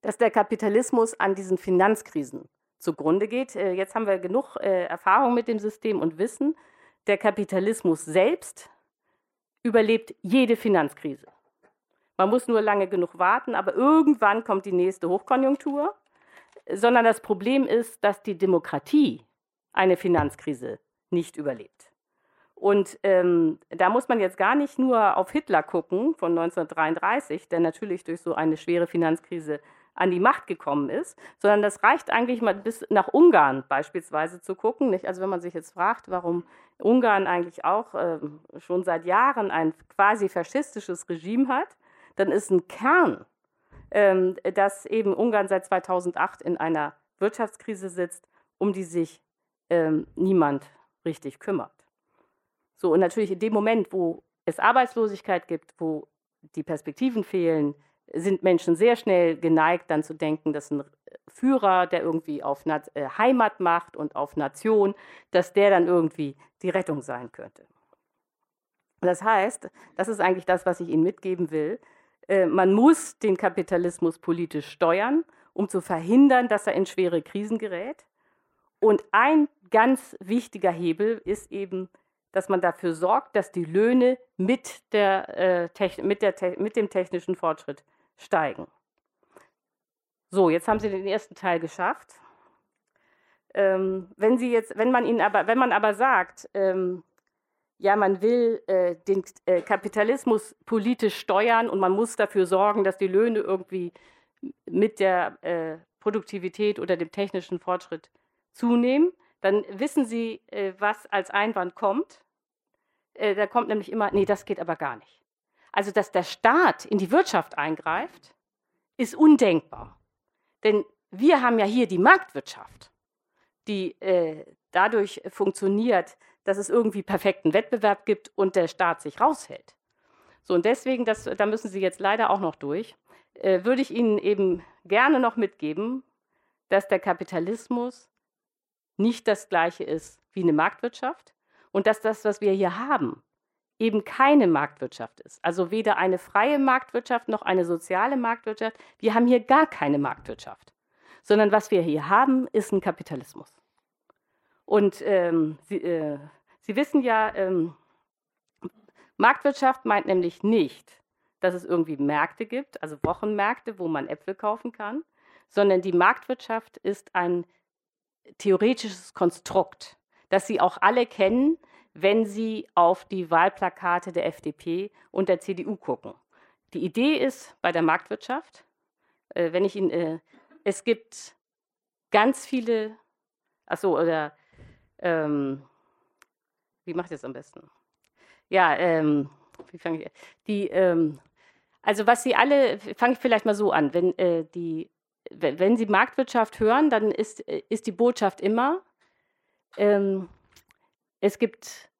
dass der Kapitalismus an diesen Finanzkrisen zugrunde geht. Äh, jetzt haben wir genug äh, Erfahrung mit dem System und wissen, der Kapitalismus selbst überlebt jede Finanzkrise. Man muss nur lange genug warten, aber irgendwann kommt die nächste Hochkonjunktur. Sondern das Problem ist, dass die Demokratie eine Finanzkrise nicht überlebt. Und ähm, da muss man jetzt gar nicht nur auf Hitler gucken von 1933, der natürlich durch so eine schwere Finanzkrise an die Macht gekommen ist, sondern das reicht eigentlich mal bis nach Ungarn beispielsweise zu gucken. Nicht? Also wenn man sich jetzt fragt, warum Ungarn eigentlich auch äh, schon seit Jahren ein quasi faschistisches Regime hat, dann ist ein Kern, ähm, dass eben Ungarn seit 2008 in einer Wirtschaftskrise sitzt, um die sich ähm, niemand richtig kümmert. So, und natürlich in dem Moment, wo es Arbeitslosigkeit gibt, wo die Perspektiven fehlen, sind Menschen sehr schnell geneigt, dann zu denken, dass ein Führer, der irgendwie auf äh, Heimat macht und auf Nation, dass der dann irgendwie die Rettung sein könnte. Das heißt, das ist eigentlich das, was ich Ihnen mitgeben will. Äh, man muss den Kapitalismus politisch steuern, um zu verhindern, dass er in schwere Krisen gerät. Und ein ganz wichtiger Hebel ist eben, dass man dafür sorgt, dass die Löhne mit, der, äh, mit, der, mit dem technischen Fortschritt steigen. So, jetzt haben Sie den ersten Teil geschafft. Ähm, wenn Sie jetzt, wenn man Ihnen aber, wenn man aber sagt, ähm, ja, man will äh, den äh, Kapitalismus politisch steuern und man muss dafür sorgen, dass die Löhne irgendwie mit der äh, Produktivität oder dem technischen Fortschritt zunehmen, dann wissen Sie, äh, was als Einwand kommt. Äh, da kommt nämlich immer, nee, das geht aber gar nicht. Also, dass der Staat in die Wirtschaft eingreift, ist undenkbar. Denn wir haben ja hier die Marktwirtschaft, die äh, dadurch funktioniert, dass es irgendwie perfekten Wettbewerb gibt und der Staat sich raushält. So, und deswegen, das, da müssen Sie jetzt leider auch noch durch, äh, würde ich Ihnen eben gerne noch mitgeben, dass der Kapitalismus nicht das gleiche ist wie eine Marktwirtschaft und dass das, was wir hier haben, eben keine Marktwirtschaft ist. Also weder eine freie Marktwirtschaft noch eine soziale Marktwirtschaft. Wir haben hier gar keine Marktwirtschaft, sondern was wir hier haben, ist ein Kapitalismus. Und ähm, Sie, äh, Sie, wissen ja, ähm, Marktwirtschaft meint nämlich nicht, dass es irgendwie Märkte gibt, also Wochenmärkte, wo man Äpfel kaufen kann, sondern die Marktwirtschaft ist ein theoretisches Konstrukt, das Sie auch alle kennen, wenn Sie auf die Wahlplakate der FDP und der CDU gucken. Die Idee ist bei der Marktwirtschaft, äh, wenn ich ihn, äh, es gibt ganz viele, ach so, oder, ähm, wie mache ich das am besten? Ja, ähm, wie fange ich, die, ähm, also was Sie alle, fange ich vielleicht mal so an, wenn äh, die, wenn Sie Marktwirtschaft hören, dann ist, äh, ist die Botschaft immer, ähm, es gibt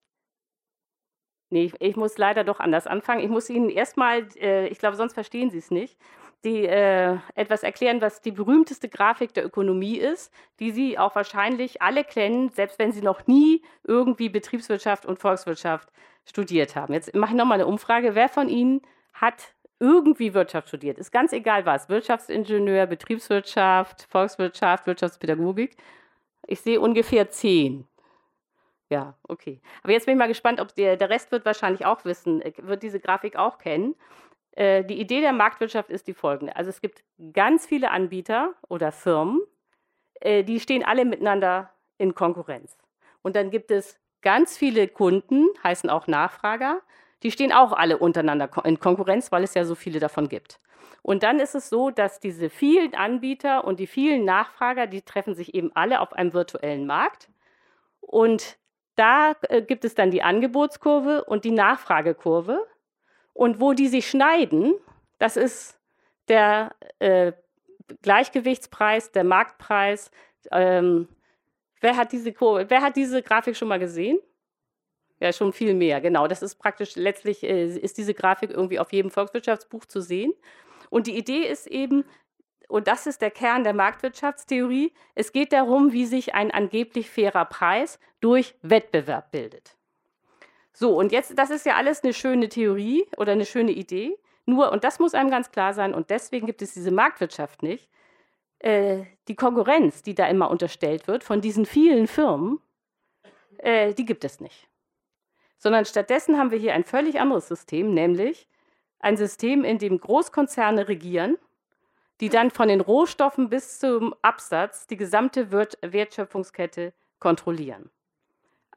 Nee, ich, ich, muss leider doch anders anfangen. Ich muss Ihnen erstmal, äh, ich glaube, sonst verstehen Sie es nicht, die, äh, etwas erklären, was die berühmteste Grafik der Ökonomie ist, die Sie auch wahrscheinlich alle kennen, selbst wenn Sie noch nie irgendwie Betriebswirtschaft und Volkswirtschaft studiert haben. Jetzt mache ich nochmal eine Umfrage. Wer von Ihnen hat irgendwie Wirtschaft studiert? Ist ganz egal was. Wirtschaftsingenieur, Betriebswirtschaft, Volkswirtschaft, Wirtschaftspädagogik. Ich sehe ungefähr zehn. Ja, okay. Aber jetzt bin ich mal gespannt, ob der, der Rest wird wahrscheinlich auch wissen, äh, wird diese Grafik auch kennen. Äh, die Idee der Marktwirtschaft ist die folgende. Also es gibt ganz viele Anbieter oder Firmen, äh, die stehen alle miteinander in Konkurrenz. Und dann gibt es ganz viele Kunden, heißen auch Nachfrager, die stehen auch alle untereinander in Konkurrenz, weil es ja so viele davon gibt. Und dann ist es so, dass diese vielen Anbieter und die vielen Nachfrager, die treffen sich eben alle auf einem virtuellen Markt. Und da äh, gibt es dann die Angebotskurve und die Nachfragekurve. Und wo die sich schneiden, das ist der äh, Gleichgewichtspreis, der Marktpreis. Ähm, wer, hat diese Kurve, wer hat diese Grafik schon mal gesehen? Ja, schon viel mehr, genau. Das ist praktisch, letztlich äh, ist diese Grafik irgendwie auf jedem Volkswirtschaftsbuch zu sehen. Und die Idee ist eben, und das ist der Kern der Marktwirtschaftstheorie, es geht darum, wie sich ein angeblich fairer Preis durch Wettbewerb bildet. So, und jetzt, das ist ja alles eine schöne Theorie oder eine schöne Idee, nur, und das muss einem ganz klar sein, und deswegen gibt es diese Marktwirtschaft nicht, äh, die Konkurrenz, die da immer unterstellt wird von diesen vielen Firmen, äh, die gibt es nicht. Sondern stattdessen haben wir hier ein völlig anderes System, nämlich ein System, in dem Großkonzerne regieren die dann von den Rohstoffen bis zum Absatz die gesamte Wertschöpfungskette kontrollieren.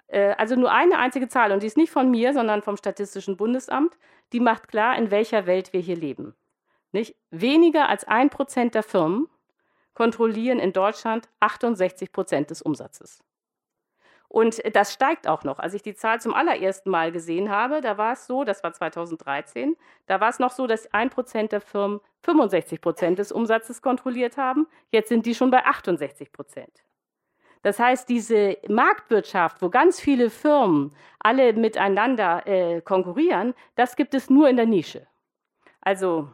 Äh, also nur eine einzige Zahl, und die ist nicht von mir, sondern vom Statistischen Bundesamt, die macht klar, in welcher Welt wir hier leben. Nicht? Weniger als ein Prozent der Firmen kontrollieren in Deutschland 68 Prozent des Umsatzes. Und das steigt auch noch. Als ich die Zahl zum allerersten Mal gesehen habe, da war es so, das war 2013, da war es noch so, dass ein Prozent der Firmen 65 Prozent des Umsatzes kontrolliert haben. Jetzt sind die schon bei 68 Prozent. Das heißt, diese Marktwirtschaft, wo ganz viele Firmen alle miteinander äh, konkurrieren, das gibt es nur in der Nische. Also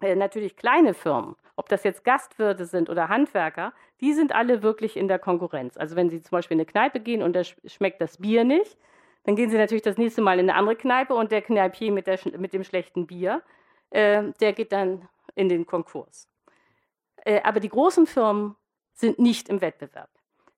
äh, natürlich kleine Firmen ob das jetzt Gastwirte sind oder Handwerker, die sind alle wirklich in der Konkurrenz. Also wenn Sie zum Beispiel in eine Kneipe gehen und da schmeckt das Bier nicht, dann gehen Sie natürlich das nächste Mal in eine andere Kneipe und der Kneipier mit, der, mit dem schlechten Bier, äh, der geht dann in den Konkurs. Äh, aber die großen Firmen sind nicht im Wettbewerb.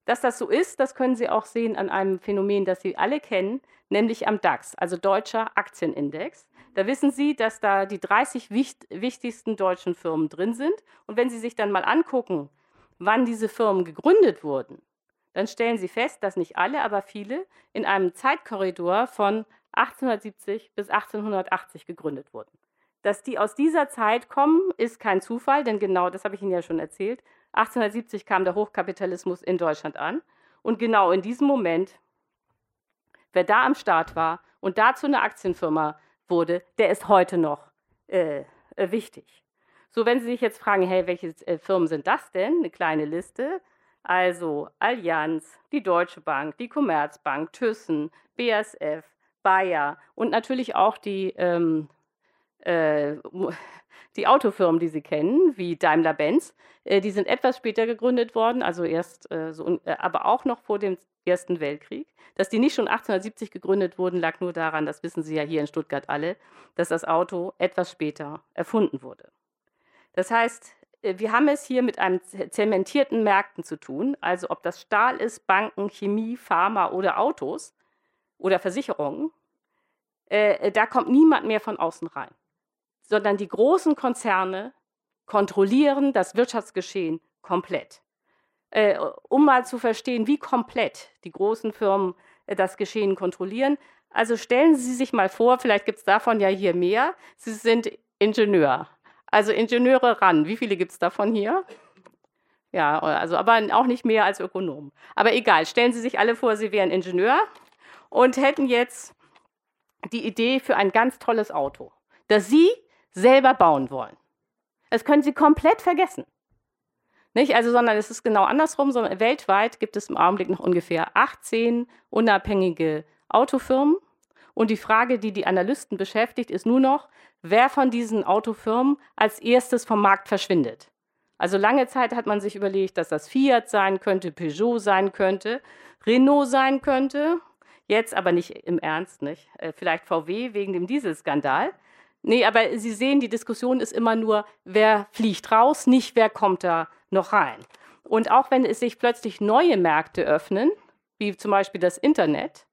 Dass das so ist, das können Sie auch sehen an einem Phänomen, das Sie alle kennen, nämlich am DAX, also Deutscher Aktienindex. Da wissen Sie, dass da die 30 wichtigsten deutschen Firmen drin sind. Und wenn Sie sich dann mal angucken, wann diese Firmen gegründet wurden, dann stellen Sie fest, dass nicht alle, aber viele in einem Zeitkorridor von 1870 bis 1880 gegründet wurden. Dass die aus dieser Zeit kommen, ist kein Zufall, denn genau das habe ich Ihnen ja schon erzählt. 1870 kam der Hochkapitalismus in Deutschland an. Und genau in diesem Moment, wer da am Start war und dazu eine Aktienfirma wurde, der ist heute noch äh, äh, wichtig. So, wenn Sie sich jetzt fragen, hey, welche äh, Firmen sind das denn? Eine kleine Liste. Also Allianz, die Deutsche Bank, die Commerzbank, Thyssen, BASF, Bayer und natürlich auch die, ähm, äh, die Autofirmen, die Sie kennen, wie Daimler-Benz. Äh, die sind etwas später gegründet worden, also erst äh, so, äh, aber auch noch vor dem Ersten Weltkrieg. Dass die nicht schon 1870 gegründet wurden, lag nur daran, das wissen Sie ja hier in Stuttgart alle, dass das Auto etwas später erfunden wurde. Das heißt, äh, wir haben es hier mit einem zementierten Märkten zu tun, also ob das Stahl ist, Banken, Chemie, Pharma oder Autos oder Versicherungen, äh, da kommt niemand mehr von außen rein, sondern die großen Konzerne kontrollieren das Wirtschaftsgeschehen komplett äh, um mal zu verstehen, wie komplett die großen Firmen äh, das Geschehen kontrollieren. Also stellen Sie sich mal vor, vielleicht gibt es davon ja hier mehr, Sie sind Ingenieur. Also Ingenieure ran. Wie viele gibt es davon hier? Ja, also aber auch nicht mehr als Ökonomen. Aber egal, stellen Sie sich alle vor, Sie wären Ingenieur und hätten jetzt die Idee für ein ganz tolles Auto, das Sie selber bauen wollen. Das können Sie komplett vergessen. Nicht? Also, sondern es ist genau andersrum, sondern weltweit gibt es im Augenblick noch ungefähr 18 unabhängige Autofirmen. Und die Frage, die die Analysten beschäftigt, ist nur noch, wer von diesen Autofirmen als erstes vom Markt verschwindet. Also lange Zeit hat man sich überlegt, dass das Fiat sein könnte, Peugeot sein könnte, Renault sein könnte. Jetzt aber nicht im Ernst, nicht? Äh, vielleicht VW wegen dem Dieselskandal. Nee, aber Sie sehen, die Diskussion ist immer nur, wer fliegt raus, nicht wer kommt da noch rein. Und auch wenn es sich plötzlich neue Märkte öffnen, wie zum Beispiel das Internet,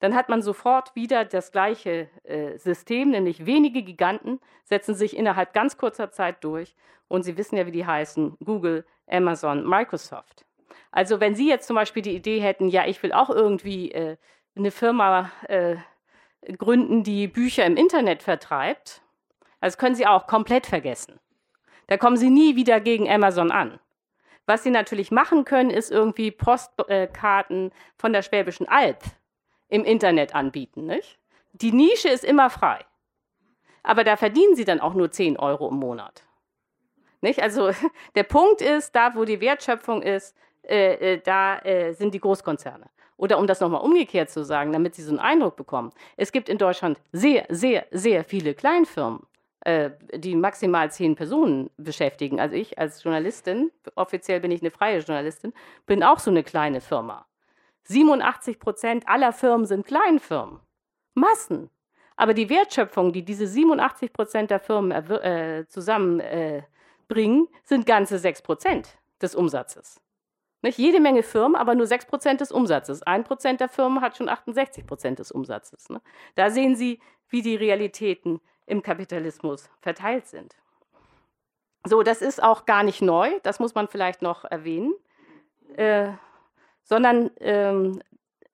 dann hat man sofort wieder das gleiche äh, System, nämlich wenige Giganten setzen sich innerhalb ganz kurzer Zeit durch. Und Sie wissen ja, wie die heißen, Google, Amazon, Microsoft. Also wenn Sie jetzt zum Beispiel die Idee hätten, ja, ich will auch irgendwie äh, eine Firma äh, gründen, die Bücher im Internet vertreibt, das können Sie auch komplett vergessen. Da kommen Sie nie wieder gegen Amazon an. Was Sie natürlich machen können, ist irgendwie Postkarten von der Schwäbischen Alb im Internet anbieten. Nicht? Die Nische ist immer frei. Aber da verdienen sie dann auch nur 10 Euro im Monat. Nicht? Also der Punkt ist, da wo die Wertschöpfung ist, äh, äh, da äh, sind die Großkonzerne. Oder um das nochmal umgekehrt zu sagen, damit Sie so einen Eindruck bekommen. Es gibt in Deutschland sehr, sehr, sehr viele Kleinfirmen, äh, die maximal zehn Personen beschäftigen. Also ich als Journalistin, offiziell bin ich eine freie Journalistin, bin auch so eine kleine Firma. 87 Prozent aller Firmen sind Kleinfirmen. Massen. Aber die Wertschöpfung, die diese 87 Prozent der Firmen äh, zusammenbringen, äh, sind ganze 6 Prozent des Umsatzes. Nicht jede Menge Firmen, aber nur 6 Prozent des Umsatzes. Ein Prozent der Firmen hat schon 68 Prozent des Umsatzes. Ne? Da sehen Sie, wie die Realitäten im Kapitalismus verteilt sind. So, das ist auch gar nicht neu, das muss man vielleicht noch erwähnen. Äh, sondern ähm,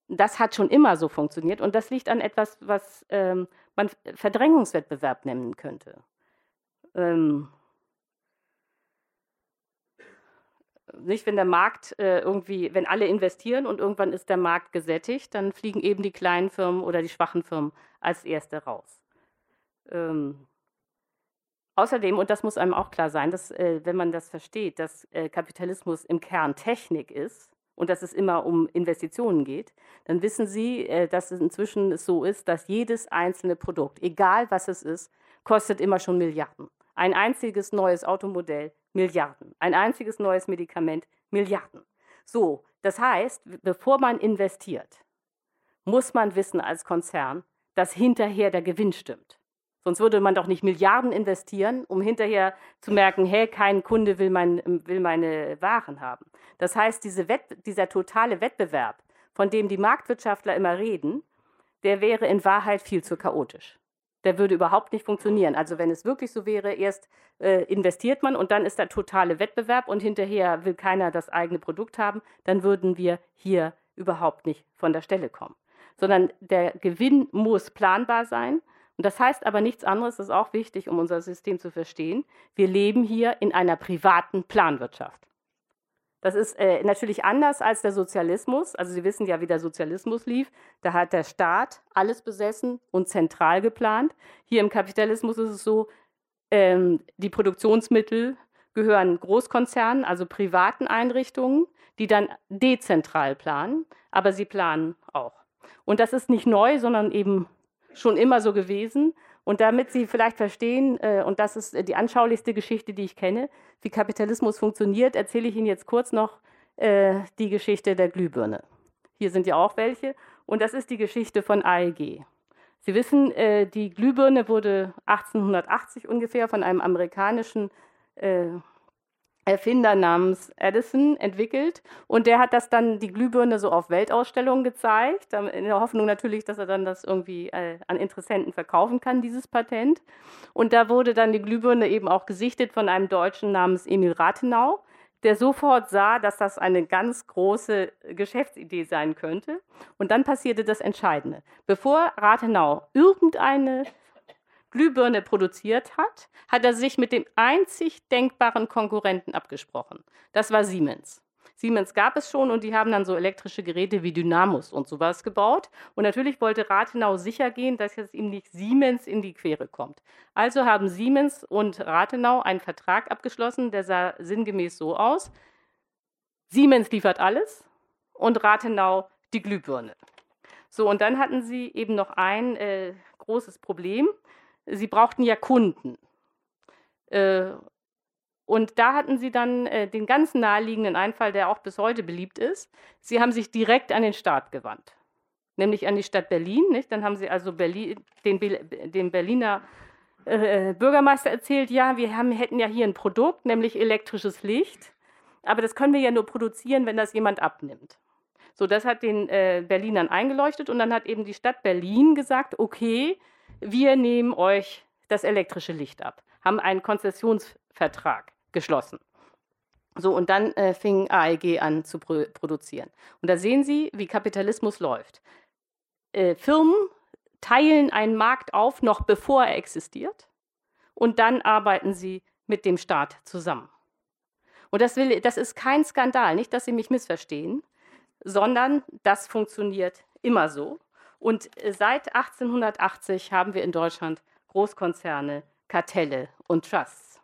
das hat schon immer so funktioniert und das liegt an etwas, was ähm, man Verdrängungswettbewerb nennen könnte. Ähm, nicht, wenn der Markt äh, irgendwie, wenn alle investieren und irgendwann ist der Markt gesättigt, dann fliegen eben die kleinen Firmen oder die schwachen Firmen als erste raus. Ähm, außerdem, und das muss einem auch klar sein, dass, äh, wenn man das versteht, dass äh, Kapitalismus im Kern Technik ist, und dass es immer um Investitionen geht, dann wissen Sie, äh, dass es inzwischen so ist, dass jedes einzelne Produkt, egal was es ist, kostet immer schon Milliarden. Ein einziges neues Automodell, Milliarden. Ein einziges neues Medikament, Milliarden. So, das heißt, bevor man investiert, muss man wissen als Konzern, dass hinterher der Gewinn stimmt. Sonst würde man doch nicht Milliarden investieren, um hinterher zu merken, hey, kein Kunde will, mein, will meine Waren haben. Das heißt, diese dieser totale Wettbewerb, von dem die Marktwirtschaftler immer reden, der wäre in Wahrheit viel zu chaotisch. Der würde überhaupt nicht funktionieren. Also wenn es wirklich so wäre, erst äh, investiert man und dann ist der totale Wettbewerb und hinterher will keiner das eigene Produkt haben, dann würden wir hier überhaupt nicht von der Stelle kommen. Sondern der Gewinn muss planbar sein und das heißt aber nichts anderes, das ist auch wichtig, um unser System zu verstehen. Wir leben hier in einer privaten Planwirtschaft. Das ist äh, natürlich anders als der Sozialismus. Also Sie wissen ja, wie der Sozialismus lief. Da hat der Staat alles besessen und zentral geplant. Hier im Kapitalismus ist es so, ähm, die Produktionsmittel gehören Großkonzernen, also privaten Einrichtungen, die dann dezentral planen, aber sie planen auch. Und das ist nicht neu, sondern eben schon immer so gewesen. Und damit Sie vielleicht verstehen, äh, und das ist die anschaulichste Geschichte, die ich kenne, wie Kapitalismus funktioniert, erzähle ich Ihnen jetzt kurz noch äh, die Geschichte der Glühbirne. Hier sind ja auch welche. Und das ist die Geschichte von AEG. Sie wissen, äh, die Glühbirne wurde 1880 ungefähr von einem amerikanischen äh, Erfinder namens Edison entwickelt und der hat das dann die Glühbirne so auf Weltausstellungen gezeigt, in der Hoffnung natürlich, dass er dann das irgendwie äh, an Interessenten verkaufen kann, dieses Patent. Und da wurde dann die Glühbirne eben auch gesichtet von einem Deutschen namens Emil Rathenau, der sofort sah, dass das eine ganz große Geschäftsidee sein könnte. Und dann passierte das Entscheidende. Bevor Rathenau irgendeine Glühbirne produziert hat, hat er sich mit dem einzig denkbaren Konkurrenten abgesprochen. Das war Siemens. Siemens gab es schon und die haben dann so elektrische Geräte wie Dynamos und sowas gebaut. Und natürlich wollte Rathenau sicher gehen, dass jetzt ihm nicht Siemens in die Quere kommt. Also haben Siemens und Rathenau einen Vertrag abgeschlossen, der sah sinngemäß so aus. Siemens liefert alles und Rathenau die Glühbirne. So, und dann hatten sie eben noch ein äh, großes Problem. Sie brauchten ja Kunden. Äh, und da hatten sie dann äh, den ganz naheliegenden Einfall, der auch bis heute beliebt ist. Sie haben sich direkt an den Staat gewandt, nämlich an die Stadt Berlin. Nicht? Dann haben sie also Berlin, den, den Berliner äh, Bürgermeister erzählt, ja, wir haben, hätten ja hier ein Produkt, nämlich elektrisches Licht, aber das können wir ja nur produzieren, wenn das jemand abnimmt. So, das hat den äh, Berlinern eingeleuchtet und dann hat eben die Stadt Berlin gesagt, okay, wir nehmen euch das elektrische Licht ab, haben einen Konzessionsvertrag geschlossen. So, und dann äh, fing AEG an zu pro produzieren. Und da sehen Sie, wie Kapitalismus läuft. Äh, Firmen teilen einen Markt auf, noch bevor er existiert, und dann arbeiten sie mit dem Staat zusammen. Und das, will, das ist kein Skandal, nicht, dass Sie mich missverstehen, sondern das funktioniert immer so. Und äh, seit 1880 haben wir in Deutschland Großkonzerne, Kartelle und Trusts.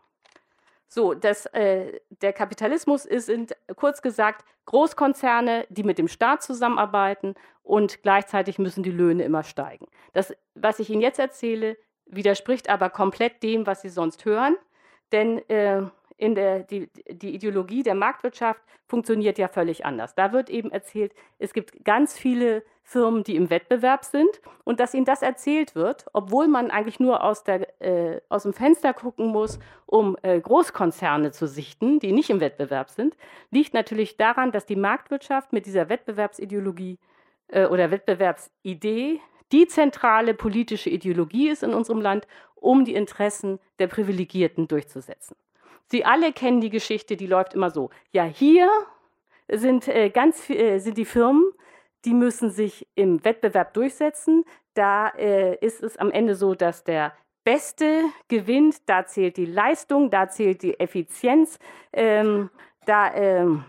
So, das, äh, der Kapitalismus ist, sind kurz gesagt Großkonzerne, die mit dem Staat zusammenarbeiten und gleichzeitig müssen die Löhne immer steigen. Das, was ich Ihnen jetzt erzähle, widerspricht aber komplett dem, was Sie sonst hören, denn äh, in der, die, die Ideologie der Marktwirtschaft funktioniert ja völlig anders. Da wird eben erzählt, es gibt ganz viele Firmen, die im Wettbewerb sind und dass ihnen das erzählt wird, obwohl man eigentlich nur aus, der, äh, aus dem Fenster gucken muss, um äh, Großkonzerne zu sichten, die nicht im Wettbewerb sind, liegt natürlich daran, dass die Marktwirtschaft mit dieser Wettbewerbsideologie äh, oder Wettbewerbsidee die zentrale politische Ideologie ist in unserem Land, um die Interessen der Privilegierten durchzusetzen. Sie alle kennen die Geschichte, die läuft immer so. Ja, hier sind äh, ganz äh, sind die Firmen, die müssen sich im Wettbewerb durchsetzen. Da äh, ist es am Ende so, dass der Beste gewinnt. Da zählt die Leistung, da zählt die Effizienz. Ähm, da ähm,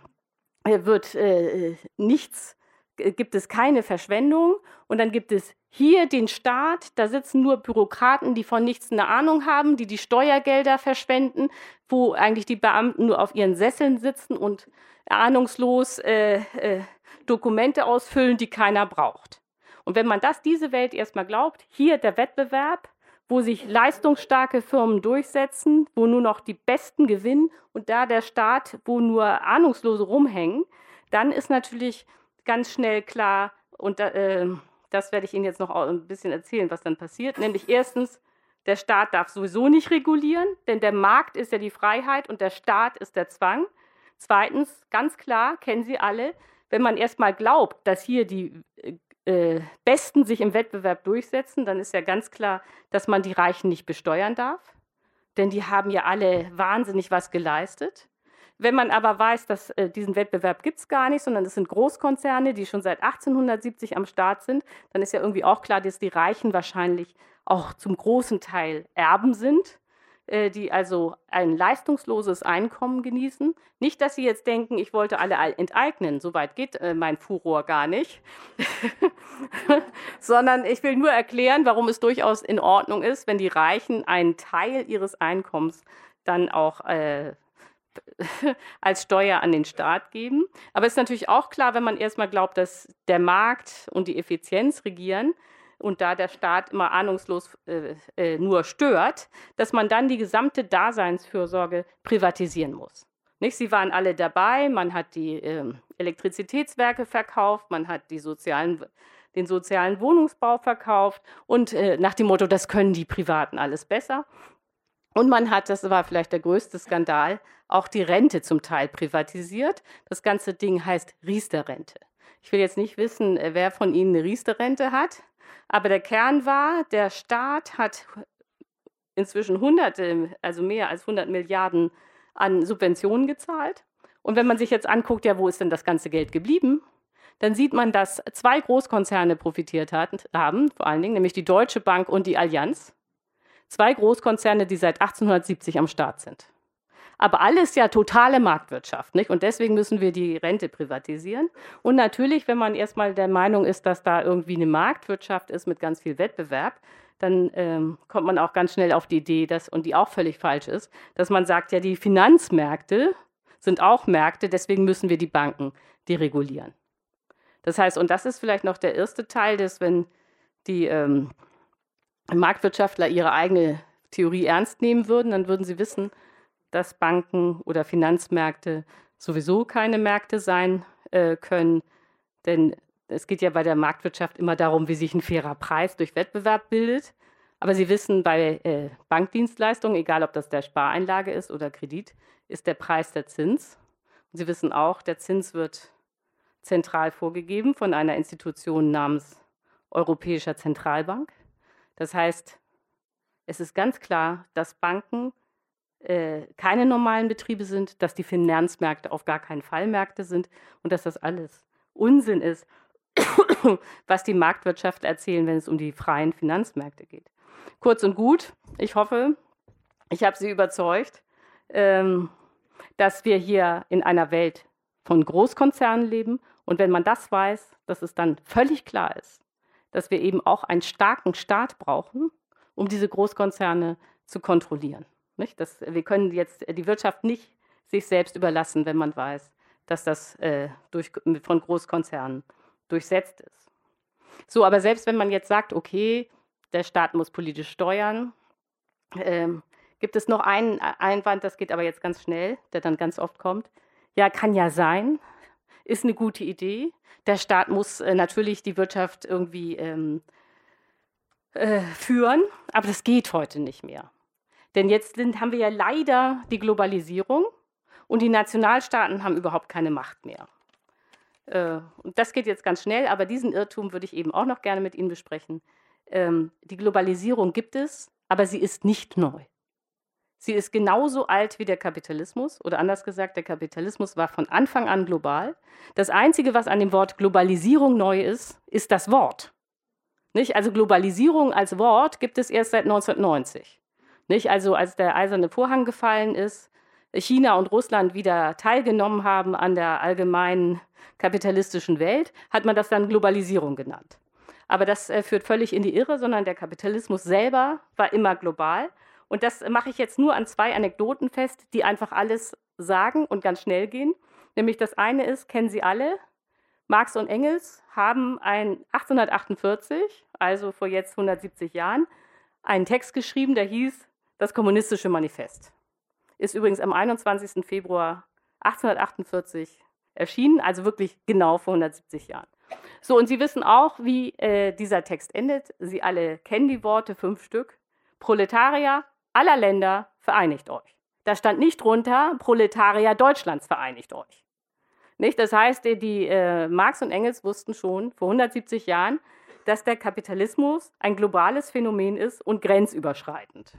wird äh, nichts, gibt es keine Verschwendung. Und dann gibt es hier den Staat, da sitzen nur Bürokraten, die von nichts eine Ahnung haben, die die Steuergelder verschwenden, wo eigentlich die Beamten nur auf ihren Sesseln sitzen und ahnungslos äh, äh, Dokumente ausfüllen, die keiner braucht. Und wenn man das, diese Welt erstmal glaubt, hier der Wettbewerb, wo sich leistungsstarke Firmen durchsetzen, wo nur noch die Besten gewinnen und da der Staat, wo nur Ahnungslose rumhängen, dann ist natürlich ganz schnell klar, und äh, das werde ich Ihnen jetzt noch ein bisschen erzählen, was dann passiert. Nämlich erstens, der Staat darf sowieso nicht regulieren, denn der Markt ist ja die Freiheit und der Staat ist der Zwang. Zweitens, ganz klar, kennen Sie alle, wenn man erstmal glaubt, dass hier die äh, Besten sich im Wettbewerb durchsetzen, dann ist ja ganz klar, dass man die Reichen nicht besteuern darf. Denn die haben ja alle wahnsinnig was geleistet. Wenn man aber weiß, dass äh, diesen Wettbewerb gibt es gar nicht, sondern es sind Großkonzerne, die schon seit 1870 am Start sind, dann ist ja irgendwie auch klar, dass die Reichen wahrscheinlich auch zum großen Teil Erben sind, äh, die also ein leistungsloses Einkommen genießen. Nicht, dass Sie jetzt denken, ich wollte alle enteignen, so weit geht äh, mein Furor gar nicht, sondern ich will nur erklären, warum es durchaus in Ordnung ist, wenn die Reichen einen Teil ihres Einkommens dann auch äh, als Steuer an den Staat geben. Aber es ist natürlich auch klar, wenn man erstmal glaubt, dass der Markt und die Effizienz regieren und da der Staat immer ahnungslos äh, äh, nur stört, dass man dann die gesamte Daseinsfürsorge privatisieren muss. Nicht? Sie waren alle dabei, man hat die äh, Elektrizitätswerke verkauft, man hat die sozialen, den sozialen Wohnungsbau verkauft und äh, nach dem Motto, das können die Privaten alles besser. Und man hat, das war vielleicht der größte Skandal, auch die Rente zum Teil privatisiert. Das ganze Ding heißt Riester-Rente. Ich will jetzt nicht wissen, äh, wer von Ihnen eine Riester-Rente hat, aber der Kern war, der Staat hat inzwischen hunderte, also mehr als 100 Milliarden an Subventionen gezahlt. Und wenn man sich jetzt anguckt, ja, wo ist denn das ganze Geld geblieben? Dann sieht man, dass zwei Großkonzerne profitiert hat, haben, vor allen Dingen, nämlich die Deutsche Bank und die Allianz. Zwei Großkonzerne, die seit 1870 am Start sind. Aber alles ja totale Marktwirtschaft, nicht? Und deswegen müssen wir die Rente privatisieren. Und natürlich, wenn man erstmal der Meinung ist, dass da irgendwie eine Marktwirtschaft ist mit ganz viel Wettbewerb, dann ähm, kommt man auch ganz schnell auf die Idee, dass, und die auch völlig falsch ist, dass man sagt, ja, die Finanzmärkte sind auch Märkte, deswegen müssen wir die Banken deregulieren. Das heißt, und das ist vielleicht noch der erste Teil, dass wenn die ähm, Marktwirtschaftler ihre eigene Theorie ernst nehmen würden, dann würden sie wissen, dass Banken oder Finanzmärkte sowieso keine Märkte sein äh, können. Denn es geht ja bei der Marktwirtschaft immer darum, wie sich ein fairer Preis durch Wettbewerb bildet. Aber Sie wissen, bei äh, Bankdienstleistungen, egal ob das der Spareinlage ist oder Kredit, ist der Preis der Zins. Und Sie wissen auch, der Zins wird zentral vorgegeben von einer Institution namens Europäischer Zentralbank. Das heißt, es ist ganz klar, dass Banken äh, keine normalen Betriebe sind, dass die Finanzmärkte auf gar keinen Fall Märkte sind und dass das alles Unsinn ist, was die Marktwirtschaft erzählen, wenn es um die freien Finanzmärkte geht. Kurz und gut, ich hoffe, ich habe Sie überzeugt, ähm, dass wir hier in einer Welt von Großkonzernen leben. Und wenn man das weiß, dass es dann völlig klar ist, dass wir eben auch einen starken Staat brauchen, um diese Großkonzerne zu kontrollieren. Nicht? Das, wir können jetzt die Wirtschaft nicht sich selbst überlassen, wenn man weiß, dass das äh, durch, von Großkonzernen durchsetzt ist. So, aber selbst wenn man jetzt sagt, okay, der Staat muss politisch steuern, ähm, gibt es noch einen Einwand, das geht aber jetzt ganz schnell, der dann ganz oft kommt. Ja, kann ja sein, ist eine gute Idee. Der Staat muss äh, natürlich die Wirtschaft irgendwie ähm, äh, führen, aber das geht heute nicht mehr. Denn jetzt sind, haben wir ja leider die Globalisierung und die Nationalstaaten haben überhaupt keine Macht mehr. Äh, und das geht jetzt ganz schnell, aber diesen Irrtum würde ich eben auch noch gerne mit Ihnen besprechen. Ähm, die Globalisierung gibt es, aber sie ist nicht neu. Sie ist genauso alt wie der Kapitalismus oder anders gesagt, der Kapitalismus war von Anfang an global. Das Einzige, was an dem Wort Globalisierung neu ist, ist das Wort. Nicht? Also Globalisierung als Wort gibt es erst seit 1990. Nicht? Also als der eiserne Vorhang gefallen ist, China und Russland wieder teilgenommen haben an der allgemeinen kapitalistischen Welt, hat man das dann Globalisierung genannt. Aber das äh, führt völlig in die Irre, sondern der Kapitalismus selber war immer global. Und das mache ich jetzt nur an zwei Anekdoten fest, die einfach alles sagen und ganz schnell gehen. Nämlich das eine ist, kennen Sie alle, Marx und Engels haben ein 1848, also vor jetzt 170 Jahren, einen Text geschrieben, der hieß Das Kommunistische Manifest. Ist übrigens am 21. Februar 1848 erschienen, also wirklich genau vor 170 Jahren. So, und Sie wissen auch, wie äh, dieser Text endet. Sie alle kennen die Worte, fünf Stück. Proletarier aller Länder, vereinigt euch. Da stand nicht drunter, Proletarier Deutschlands, vereinigt euch. Nicht? Das heißt, die, äh, Marx und Engels wussten schon vor 170 Jahren, dass der Kapitalismus ein globales Phänomen ist und grenzüberschreitend.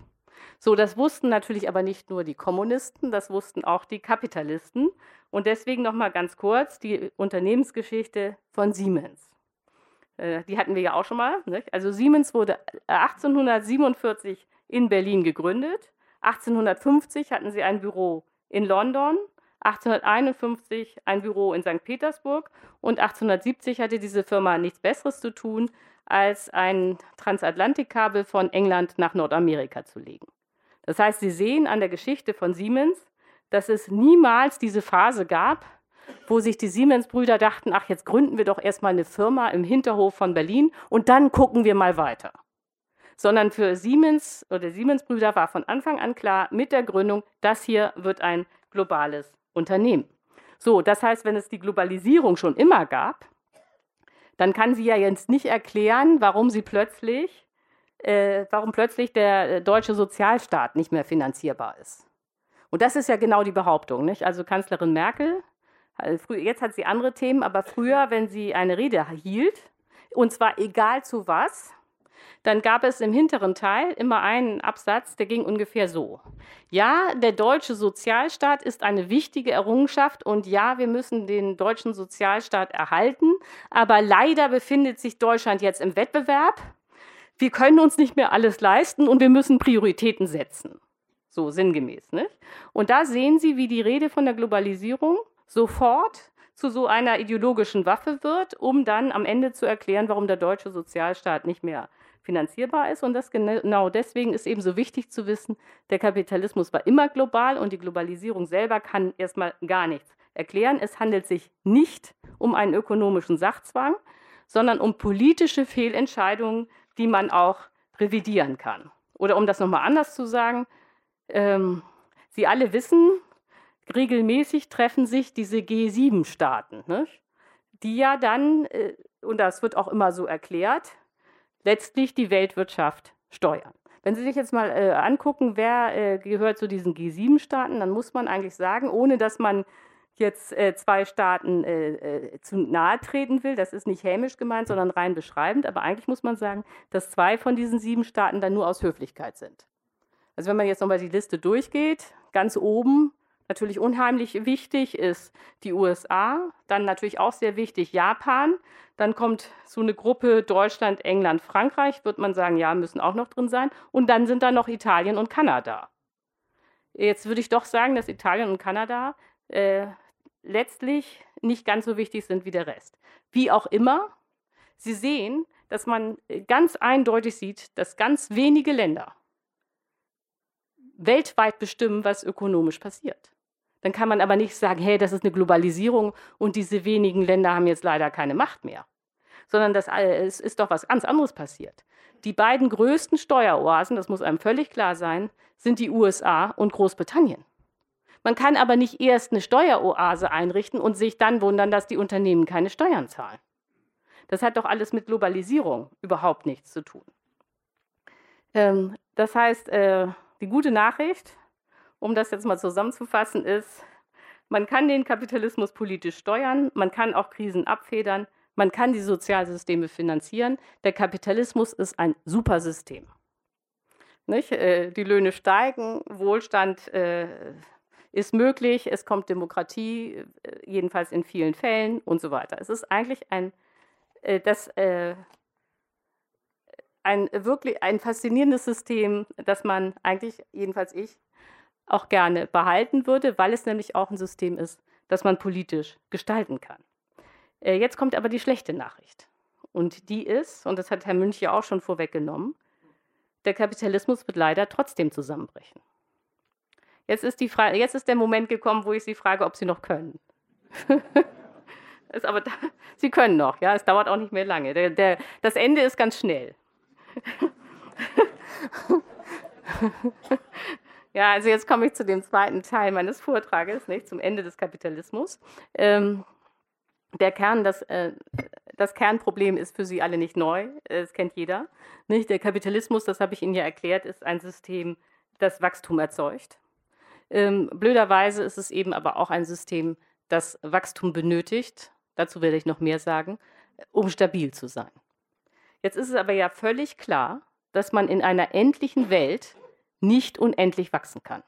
So, das wussten natürlich aber nicht nur die Kommunisten, das wussten auch die Kapitalisten. Und deswegen noch mal ganz kurz die Unternehmensgeschichte von Siemens. Äh, die hatten wir ja auch schon mal. Nicht? Also Siemens wurde 1847 in Berlin gegründet. 1850 hatten sie ein Büro in London. 1851 ein Büro in St. Petersburg und 1870 hatte diese Firma nichts Besseres zu tun, als ein Transatlantikkabel von England nach Nordamerika zu legen. Das heißt, Sie sehen an der Geschichte von Siemens, dass es niemals diese Phase gab, wo sich die Siemens-Brüder dachten, ach, jetzt gründen wir doch erstmal eine Firma im Hinterhof von Berlin und dann gucken wir mal weiter. Sondern für Siemens oder Siemens-Brüder war von Anfang an klar mit der Gründung, das hier wird ein globales Unternehmen. So, das heißt, wenn es die Globalisierung schon immer gab, dann kann sie ja jetzt nicht erklären, warum sie plötzlich, äh, warum plötzlich der äh, deutsche Sozialstaat nicht mehr finanzierbar ist. Und das ist ja genau die Behauptung, nicht? Also Kanzlerin Merkel, also jetzt hat sie andere Themen, aber früher, wenn sie eine Rede hielt, und zwar egal zu was, dann gab es im hinteren Teil immer einen Absatz, der ging ungefähr so. Ja, der deutsche Sozialstaat ist eine wichtige Errungenschaft und ja, wir müssen den deutschen Sozialstaat erhalten, aber leider befindet sich Deutschland jetzt im Wettbewerb. wir können uns nicht mehr alles leisten und wir müssen Prioritäten setzen. So sinngemäß. Nicht? Und da sehen Sie, wie die Rede von der Globalisierung sofort zu so einer ideologischen Waffe wird, um dann am Ende zu erklären, warum der deutsche Sozialstaat nicht mehr finanzierbar ist. Und das genau deswegen ist eben so wichtig zu wissen, der Kapitalismus war immer global und die Globalisierung selber kann erstmal gar nichts erklären. Es handelt sich nicht um einen ökonomischen Sachzwang, sondern um politische Fehlentscheidungen, die man auch revidieren kann. Oder um das nochmal anders zu sagen, ähm, Sie alle wissen, regelmäßig treffen sich diese G7-Staaten, ne? die ja dann, äh, und das wird auch immer so erklärt, letztlich die Weltwirtschaft steuern. Wenn Sie sich jetzt mal äh, angucken, wer äh, gehört zu diesen G7-Staaten, dann muss man eigentlich sagen, ohne dass man jetzt äh, zwei Staaten äh, äh, zu nahe treten will, das ist nicht hämisch gemeint, sondern rein beschreibend, aber eigentlich muss man sagen, dass zwei von diesen sieben Staaten dann nur aus Höflichkeit sind. Also wenn man jetzt nochmal die Liste durchgeht, ganz oben natürlich unheimlich wichtig ist die USA, dann natürlich auch sehr wichtig Japan, dann kommt so eine Gruppe Deutschland, England, Frankreich, wird man sagen, ja, müssen auch noch drin sein, und dann sind da noch Italien und Kanada. Jetzt würde ich doch sagen, dass Italien und Kanada äh, letztlich nicht ganz so wichtig sind wie der Rest. Wie auch immer, Sie sehen, dass man ganz eindeutig sieht, dass ganz wenige Länder weltweit bestimmen, was ökonomisch passiert. Dann kann man aber nicht sagen, hey, das ist eine Globalisierung und diese wenigen Länder haben jetzt leider keine Macht mehr. Sondern das, es ist doch was ganz anderes passiert. Die beiden größten Steueroasen, das muss einem völlig klar sein, sind die USA und Großbritannien. Man kann aber nicht erst eine Steueroase einrichten und sich dann wundern, dass die Unternehmen keine Steuern zahlen. Das hat doch alles mit Globalisierung überhaupt nichts zu tun. Ähm, das heißt, äh, die gute Nachricht, um das jetzt mal zusammenzufassen, ist, man kann den Kapitalismus politisch steuern, man kann auch Krisen abfedern, man kann die Sozialsysteme finanzieren. Der Kapitalismus ist ein super System. Nicht? Äh, die Löhne steigen, Wohlstand äh, ist möglich, es kommt Demokratie, äh, jedenfalls in vielen Fällen und so weiter. Es ist eigentlich ein, das, ein wirklich ein faszinierendes System, das man eigentlich, jedenfalls ich, auch gerne behalten würde, weil es nämlich auch ein System ist, das man politisch gestalten kann. Jetzt kommt aber die schlechte Nachricht. Und die ist, und das hat Herr Münch ja auch schon vorweggenommen, der Kapitalismus wird leider trotzdem zusammenbrechen. Jetzt ist, die Frage, jetzt ist der Moment gekommen, wo ich Sie frage, ob Sie noch können. ist aber da, Sie können noch, ja, es dauert auch nicht mehr lange. Der, der, das Ende ist ganz schnell. ja, also jetzt komme ich zu dem zweiten Teil meines Vortrages, nicht, zum Ende des Kapitalismus. Ähm, der Kern, das, äh, das Kernproblem ist für Sie alle nicht neu, das kennt jeder. Nicht? Der Kapitalismus, das habe ich Ihnen ja erklärt, ist ein System, das Wachstum erzeugt. Ähm, blöderweise ist es eben aber auch ein System, das Wachstum benötigt, dazu werde ich noch mehr sagen, um stabil zu sein. Jetzt ist es aber ja völlig klar, dass man in einer endlichen Welt nicht unendlich wachsen kann.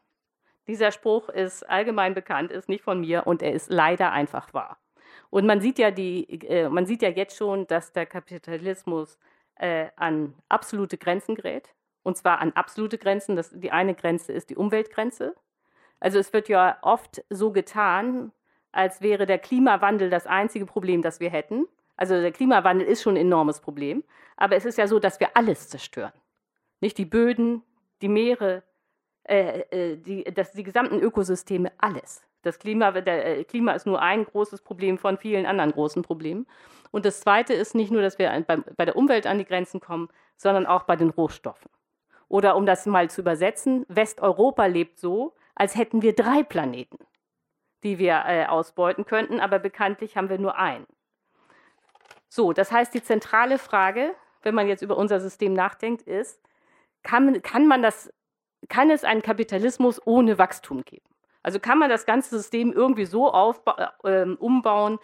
Dieser Spruch ist allgemein bekannt, ist nicht von mir und er ist leider einfach wahr. Und man sieht ja, die, äh, man sieht ja jetzt schon, dass der Kapitalismus äh, an absolute Grenzen gerät. Und zwar an absolute Grenzen. Das, die eine Grenze ist die Umweltgrenze. Also es wird ja oft so getan, als wäre der Klimawandel das einzige Problem, das wir hätten. Also der Klimawandel ist schon ein enormes Problem. Aber es ist ja so, dass wir alles zerstören. Nicht die Böden, die Meere, äh, äh die, das, die gesamten Ökosysteme, alles. Das Klima, der äh, Klima ist nur ein großes Problem von vielen anderen großen Problemen. Und das Zweite ist nicht nur, dass wir bei, der Umwelt an die Grenzen kommen, sondern auch bei den Rohstoffen. Oder um das mal zu übersetzen, Westeuropa lebt so, als hätten wir drei Planeten, die wir äh, ausbeuten könnten, aber bekanntlich haben wir nur einen. So, das heißt, die zentrale Frage, wenn man jetzt über unser System nachdenkt, ist, kann, kann, man das, kann es einen Kapitalismus ohne Wachstum geben? Also kann man das ganze System irgendwie so äh, umbauen,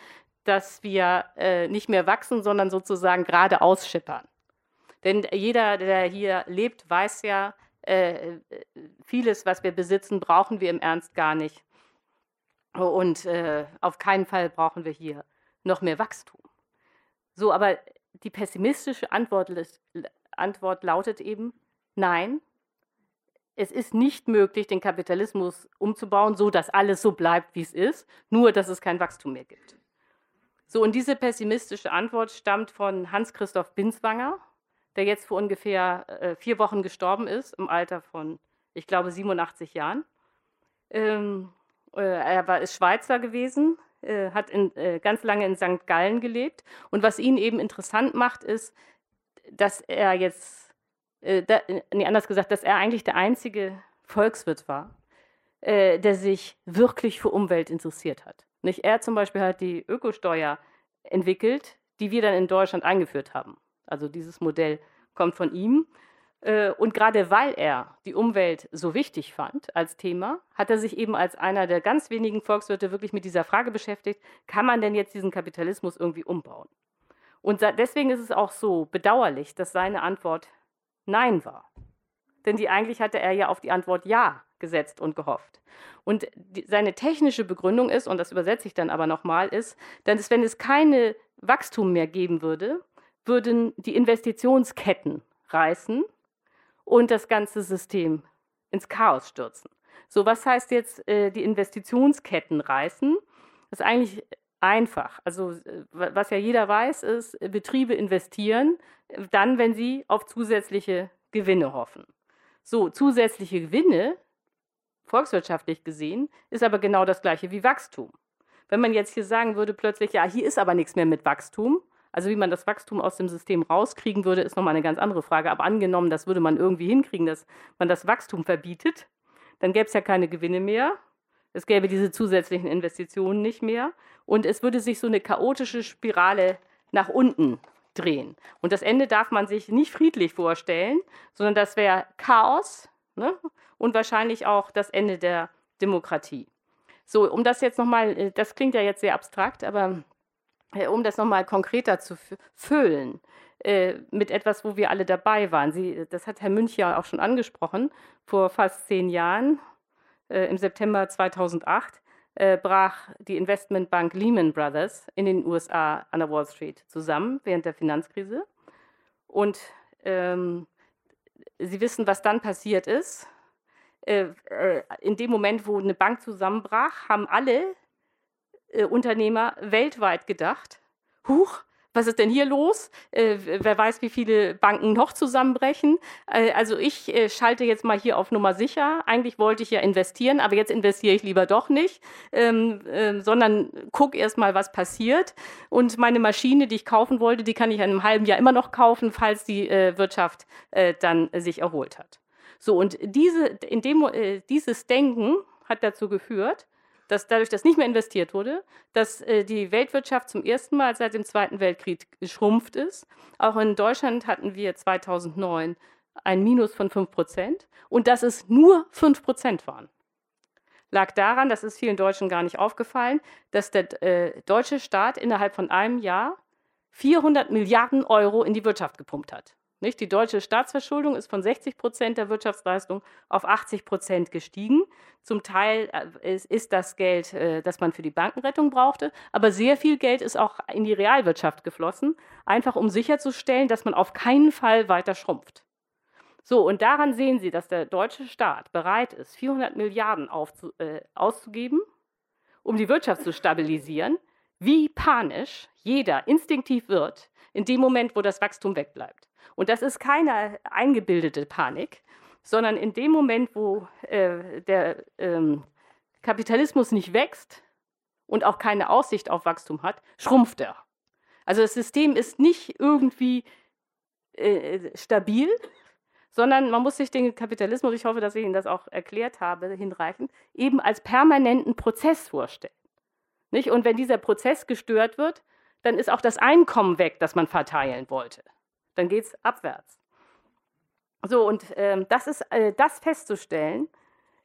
dass wir äh, nicht mehr wachsen, sondern sozusagen gerade ausschippern? Denn jeder, der hier lebt, weiß ja, äh, vieles, was wir besitzen, brauchen wir im Ernst gar nicht. Und äh, auf keinen Fall brauchen wir hier noch mehr Wachstum. So, aber die pessimistische Antwort Antwort lautet eben, nein, es ist nicht möglich, den Kapitalismus umzubauen, so dass alles so bleibt, wie es ist, nur dass es kein Wachstum mehr gibt. So, und diese pessimistische Antwort stammt von Hans-Christoph Binswanger, der jetzt vor ungefähr äh, vier Wochen gestorben ist, im Alter von, ich glaube, 87 Jahren. Ähm, äh, er war, ist Schweizer gewesen, äh, hat in, äh, ganz lange in St. Gallen gelebt. Und was ihn eben interessant macht, ist, dass er jetzt, äh, da, nee, anders gesagt, dass er eigentlich der einzige Volkswirt war, äh, der sich wirklich für Umwelt interessiert hat. Nicht? Er zum Beispiel hat die Ökosteuer entwickelt, die wir dann in Deutschland eingeführt haben. Also dieses Modell kommt von ihm. Äh, und gerade weil er die Umwelt so wichtig fand als Thema, hat er sich eben als einer der ganz wenigen Volkswirte wirklich mit dieser Frage beschäftigt, kann man denn jetzt diesen Kapitalismus irgendwie umbauen? Und deswegen ist es auch so bedauerlich, dass seine Antwort Nein war. Denn die eigentlich hatte er ja auf die Antwort Ja gesetzt und gehofft. Und die, seine technische Begründung ist, und das übersetze ich dann aber nochmal, ist, dass wenn es keine Wachstum mehr geben würde, würden die Investitionsketten reißen und das ganze System ins Chaos stürzen. So, was heißt jetzt äh, die Investitionsketten reißen? Das ist eigentlich einfach. Also, äh, was ja jeder weiß, ist, Betriebe investieren dann, wenn sie auf zusätzliche Gewinne hoffen. So, zusätzliche Gewinne, volkswirtschaftlich gesehen, ist aber genau das gleiche wie Wachstum. Wenn man jetzt hier sagen würde plötzlich, ja, hier ist aber nichts mehr mit Wachstum, also wie man das Wachstum aus dem System rauskriegen würde, ist nochmal eine ganz andere Frage. Aber angenommen, das würde man irgendwie hinkriegen, dass man das Wachstum verbietet, dann gäbe es ja keine Gewinne mehr. Es gäbe diese zusätzlichen Investitionen nicht mehr. Und es würde sich so eine chaotische Spirale nach unten drehen. Und das Ende darf man sich nicht friedlich vorstellen, sondern das wäre Chaos ne? und wahrscheinlich auch das Ende der Demokratie. So, um das jetzt nochmal, äh, das klingt ja jetzt sehr abstrakt, aber äh, um das nochmal konkreter zu füllen, äh, mit etwas, wo wir alle dabei waren. Sie, das hat Herr Münch ja auch schon angesprochen. Vor fast zehn Jahren, äh, im September 2008, brach die Investmentbank Lehman Brothers in den USA an der Wall Street zusammen während der Finanzkrise. Und ähm, Sie wissen, was dann passiert ist. in dem Moment, wo eine Bank zusammenbrach, haben alle äh, Unternehmer weltweit gedacht. Huch, was ist denn hier los? Äh, wer weiß, wie viele Banken noch zusammenbrechen. Äh, also ich äh, schalte jetzt mal hier auf Nummer sicher. Eigentlich wollte ich ja investieren, aber jetzt investiere ich lieber doch nicht, ähm, ähm, sondern gucke erst mal, was passiert. Und meine Maschine, die ich kaufen wollte, die kann ich in einem halben Jahr immer noch kaufen, falls die äh, Wirtschaft äh, dann sich erholt hat. So, und diese, in dem, äh, dieses Denken hat dazu geführt, dass dadurch, dass nicht mehr investiert wurde, dass äh, die Weltwirtschaft zum ersten Mal seit dem Zweiten Weltkrieg geschrumpft ist. Auch in Deutschland hatten wir 2009 ein Minus von 5 Prozent und dass es nur 5 Prozent waren. Lag daran, das ist vielen Deutschen gar nicht aufgefallen, dass der äh, deutsche Staat innerhalb von einem Jahr 400 Milliarden Euro in die Wirtschaft gepumpt hat. Nicht? Die deutsche Staatsverschuldung ist von 60 Prozent der Wirtschaftsleistung auf 80 Prozent gestiegen. Zum Teil äh, ist das Geld, äh, das man für die Bankenrettung brauchte, aber sehr viel Geld ist auch in die Realwirtschaft geflossen, einfach um sicherzustellen, dass man auf keinen Fall weiter schrumpft. So, und daran sehen Sie, dass der deutsche Staat bereit ist, 400 Milliarden aufzu, äh, auszugeben, um die Wirtschaft zu stabilisieren, wie panisch jeder instinktiv wird in dem Moment, wo das Wachstum wegbleibt. Und das ist keine eingebildete Panik, sondern in dem Moment, wo äh, der ähm, Kapitalismus nicht wächst und auch keine Aussicht auf Wachstum hat, schrumpft er. Also das System ist nicht irgendwie äh, stabil, sondern man muss sich den Kapitalismus, ich hoffe, dass ich Ihnen das auch erklärt habe, hinreichend, eben als permanenten Prozess vorstellen. Nicht? Und wenn dieser Prozess gestört wird, dann ist auch das Einkommen weg, das man verteilen wollte dann geht es abwärts. So, und ähm, das, ist, äh, das festzustellen,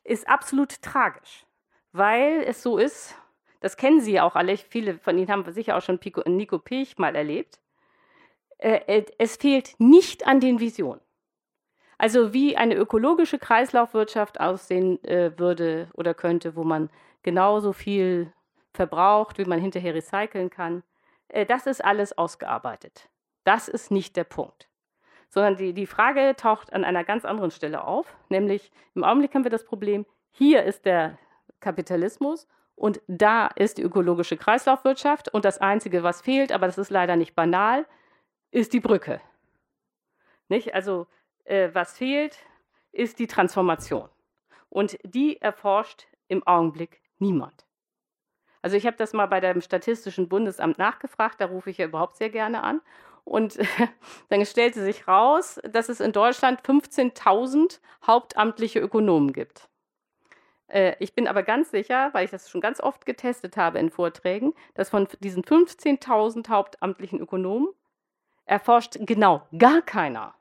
ist absolut tragisch, weil es so ist, das kennen Sie ja auch alle, viele von Ihnen haben sicher auch schon Pico, Nico Pech mal erlebt, äh, äh, es fehlt nicht an den Visionen. Also wie eine ökologische Kreislaufwirtschaft aussehen äh, würde oder könnte, wo man genauso viel verbraucht, wie man hinterher recyceln kann, äh, das ist alles ausgearbeitet. Das ist nicht der Punkt. sondern die, die Frage taucht an einer ganz anderen Stelle auf, nämlich im Augenblick haben wir das Problem, hier ist der Kapitalismus und da ist die ökologische Kreislaufwirtschaft und das Einzige, was fehlt, aber das ist leider nicht banal, ist die Brücke. Nicht? Also äh, was fehlt, ist die Transformation. Und die erforscht im Augenblick niemand. Also ich habe das mal bei dem Statistischen Bundesamt nachgefragt, da rufe ich ja überhaupt sehr gerne an. Und dann stellte sich raus, dass es in Deutschland 15.000 hauptamtliche Ökonomen gibt. Äh, ich bin aber ganz sicher, weil ich das schon ganz oft getestet habe in Vorträgen, dass von diesen 15.000 hauptamtlichen Ökonomen erforscht genau gar keiner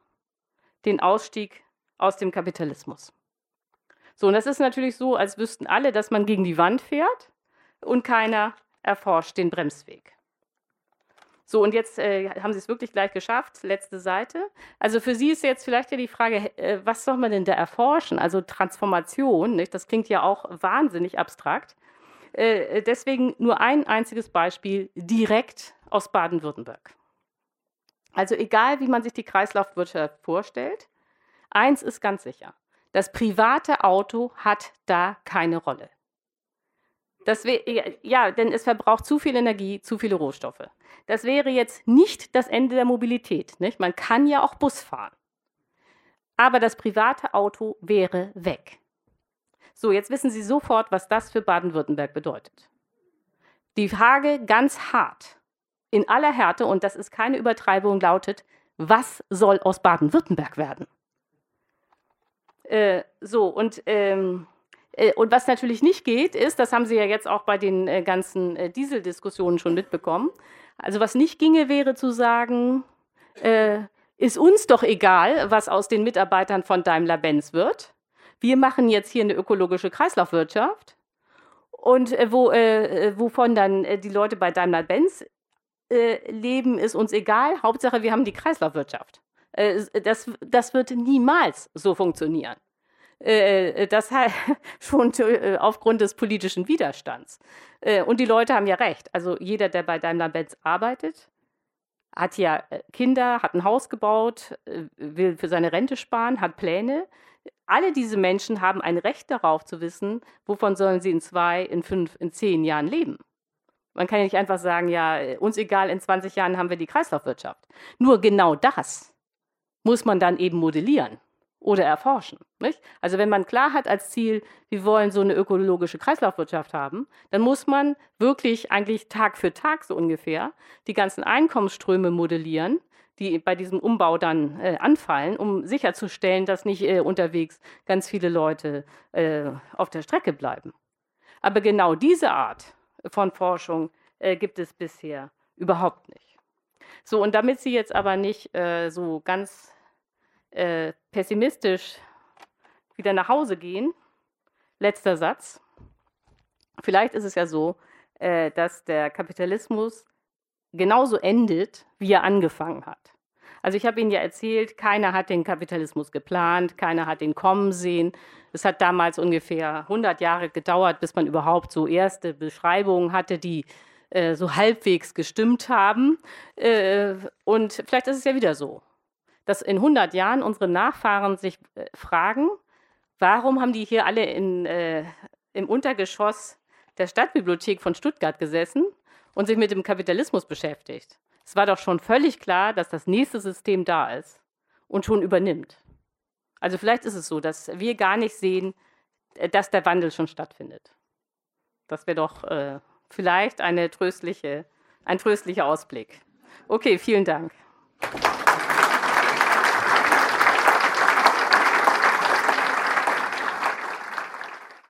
den Ausstieg aus dem Kapitalismus. So, und das ist natürlich so, als wüssten alle, dass man gegen die Wand fährt und keiner erforscht den Bremsweg. So, und jetzt äh, haben Sie es wirklich gleich geschafft, letzte Seite. Also für Sie ist jetzt vielleicht ja die Frage, äh, was soll man denn da erforschen? Also Transformation, nicht? das klingt ja auch wahnsinnig abstrakt. Äh, deswegen nur ein einziges Beispiel direkt aus Baden-Württemberg. Also egal, wie man sich die Kreislaufwirtschaft vorstellt, eins ist ganz sicher, das private Auto hat da keine Rolle. Das ja, denn es verbraucht zu viel Energie, zu viele Rohstoffe. Das wäre jetzt nicht das Ende der Mobilität. Nicht? Man kann ja auch Bus fahren. Aber das private Auto wäre weg. So, jetzt wissen Sie sofort, was das für Baden-Württemberg bedeutet. Die Frage ganz hart in aller Härte, und das ist keine Übertreibung, lautet, was soll aus Baden-Württemberg werden? Äh, so, und, ähm, äh, und was natürlich nicht geht, ist, das haben Sie ja jetzt auch bei den äh, ganzen äh, Dieseldiskussionen schon mitbekommen, also was nicht ginge, wäre zu sagen, äh, ist uns doch egal, was aus den Mitarbeitern von Daimler-Benz wird. Wir machen jetzt hier eine ökologische Kreislaufwirtschaft und äh, wo, wovon dann die Leute bei Daimler-Benz äh, leben, ist uns egal. Hauptsache, wir haben die Kreislaufwirtschaft. Äh, das, das wird niemals so funktionieren. Äh, das schon aufgrund des politischen Widerstands. Und die Leute haben ja recht. Also jeder, der bei Daimler-Benz arbeitet, hat ja Kinder, hat ein Haus gebaut, will für seine Rente sparen, hat Pläne. Alle diese Menschen haben ein Recht darauf zu wissen, wovon sollen sie in zwei, in fünf, in zehn Jahren leben. Man kann ja nicht einfach sagen, ja, uns egal, in 20 Jahren haben wir die Kreislaufwirtschaft. Nur genau das muss man dann eben modellieren oder erforschen. Nicht? Also wenn man klar hat als Ziel, wir wollen so eine ökologische Kreislaufwirtschaft haben, dann muss man wirklich eigentlich Tag für Tag so ungefähr die ganzen Einkommensströme modellieren, die bei diesem Umbau dann äh, anfallen, um sicherzustellen, dass nicht äh, unterwegs ganz viele Leute äh, auf der Strecke bleiben. Aber genau diese Art von Forschung äh, gibt es bisher überhaupt nicht. So, und damit Sie jetzt aber nicht äh, so ganz äh, pessimistisch wieder nach Hause gehen, letzter Satz. Vielleicht ist es ja so, äh, dass der Kapitalismus genauso endet, wie er angefangen hat. Also ich habe Ihnen ja erzählt, keiner hat den Kapitalismus geplant, keiner hat ihn kommen sehen. Es hat damals ungefähr 100 Jahre gedauert, bis man überhaupt so erste Beschreibungen hatte, die äh, so halbwegs gestimmt haben. Äh, und vielleicht ist es ja wieder so, dass in 100 Jahren unsere Nachfahren sich äh, fragen, warum haben die hier alle in, äh, im Untergeschoss der Stadtbibliothek von Stuttgart gesessen und sich mit dem Kapitalismus beschäftigt. Es war doch schon völlig klar, dass das nächste System da ist und schon übernimmt. Also vielleicht ist es so, dass wir gar nicht sehen, äh, dass der Wandel schon stattfindet. Das wäre doch äh, vielleicht eine tröstliche, ein tröstlicher Ausblick. Okay, vielen Dank.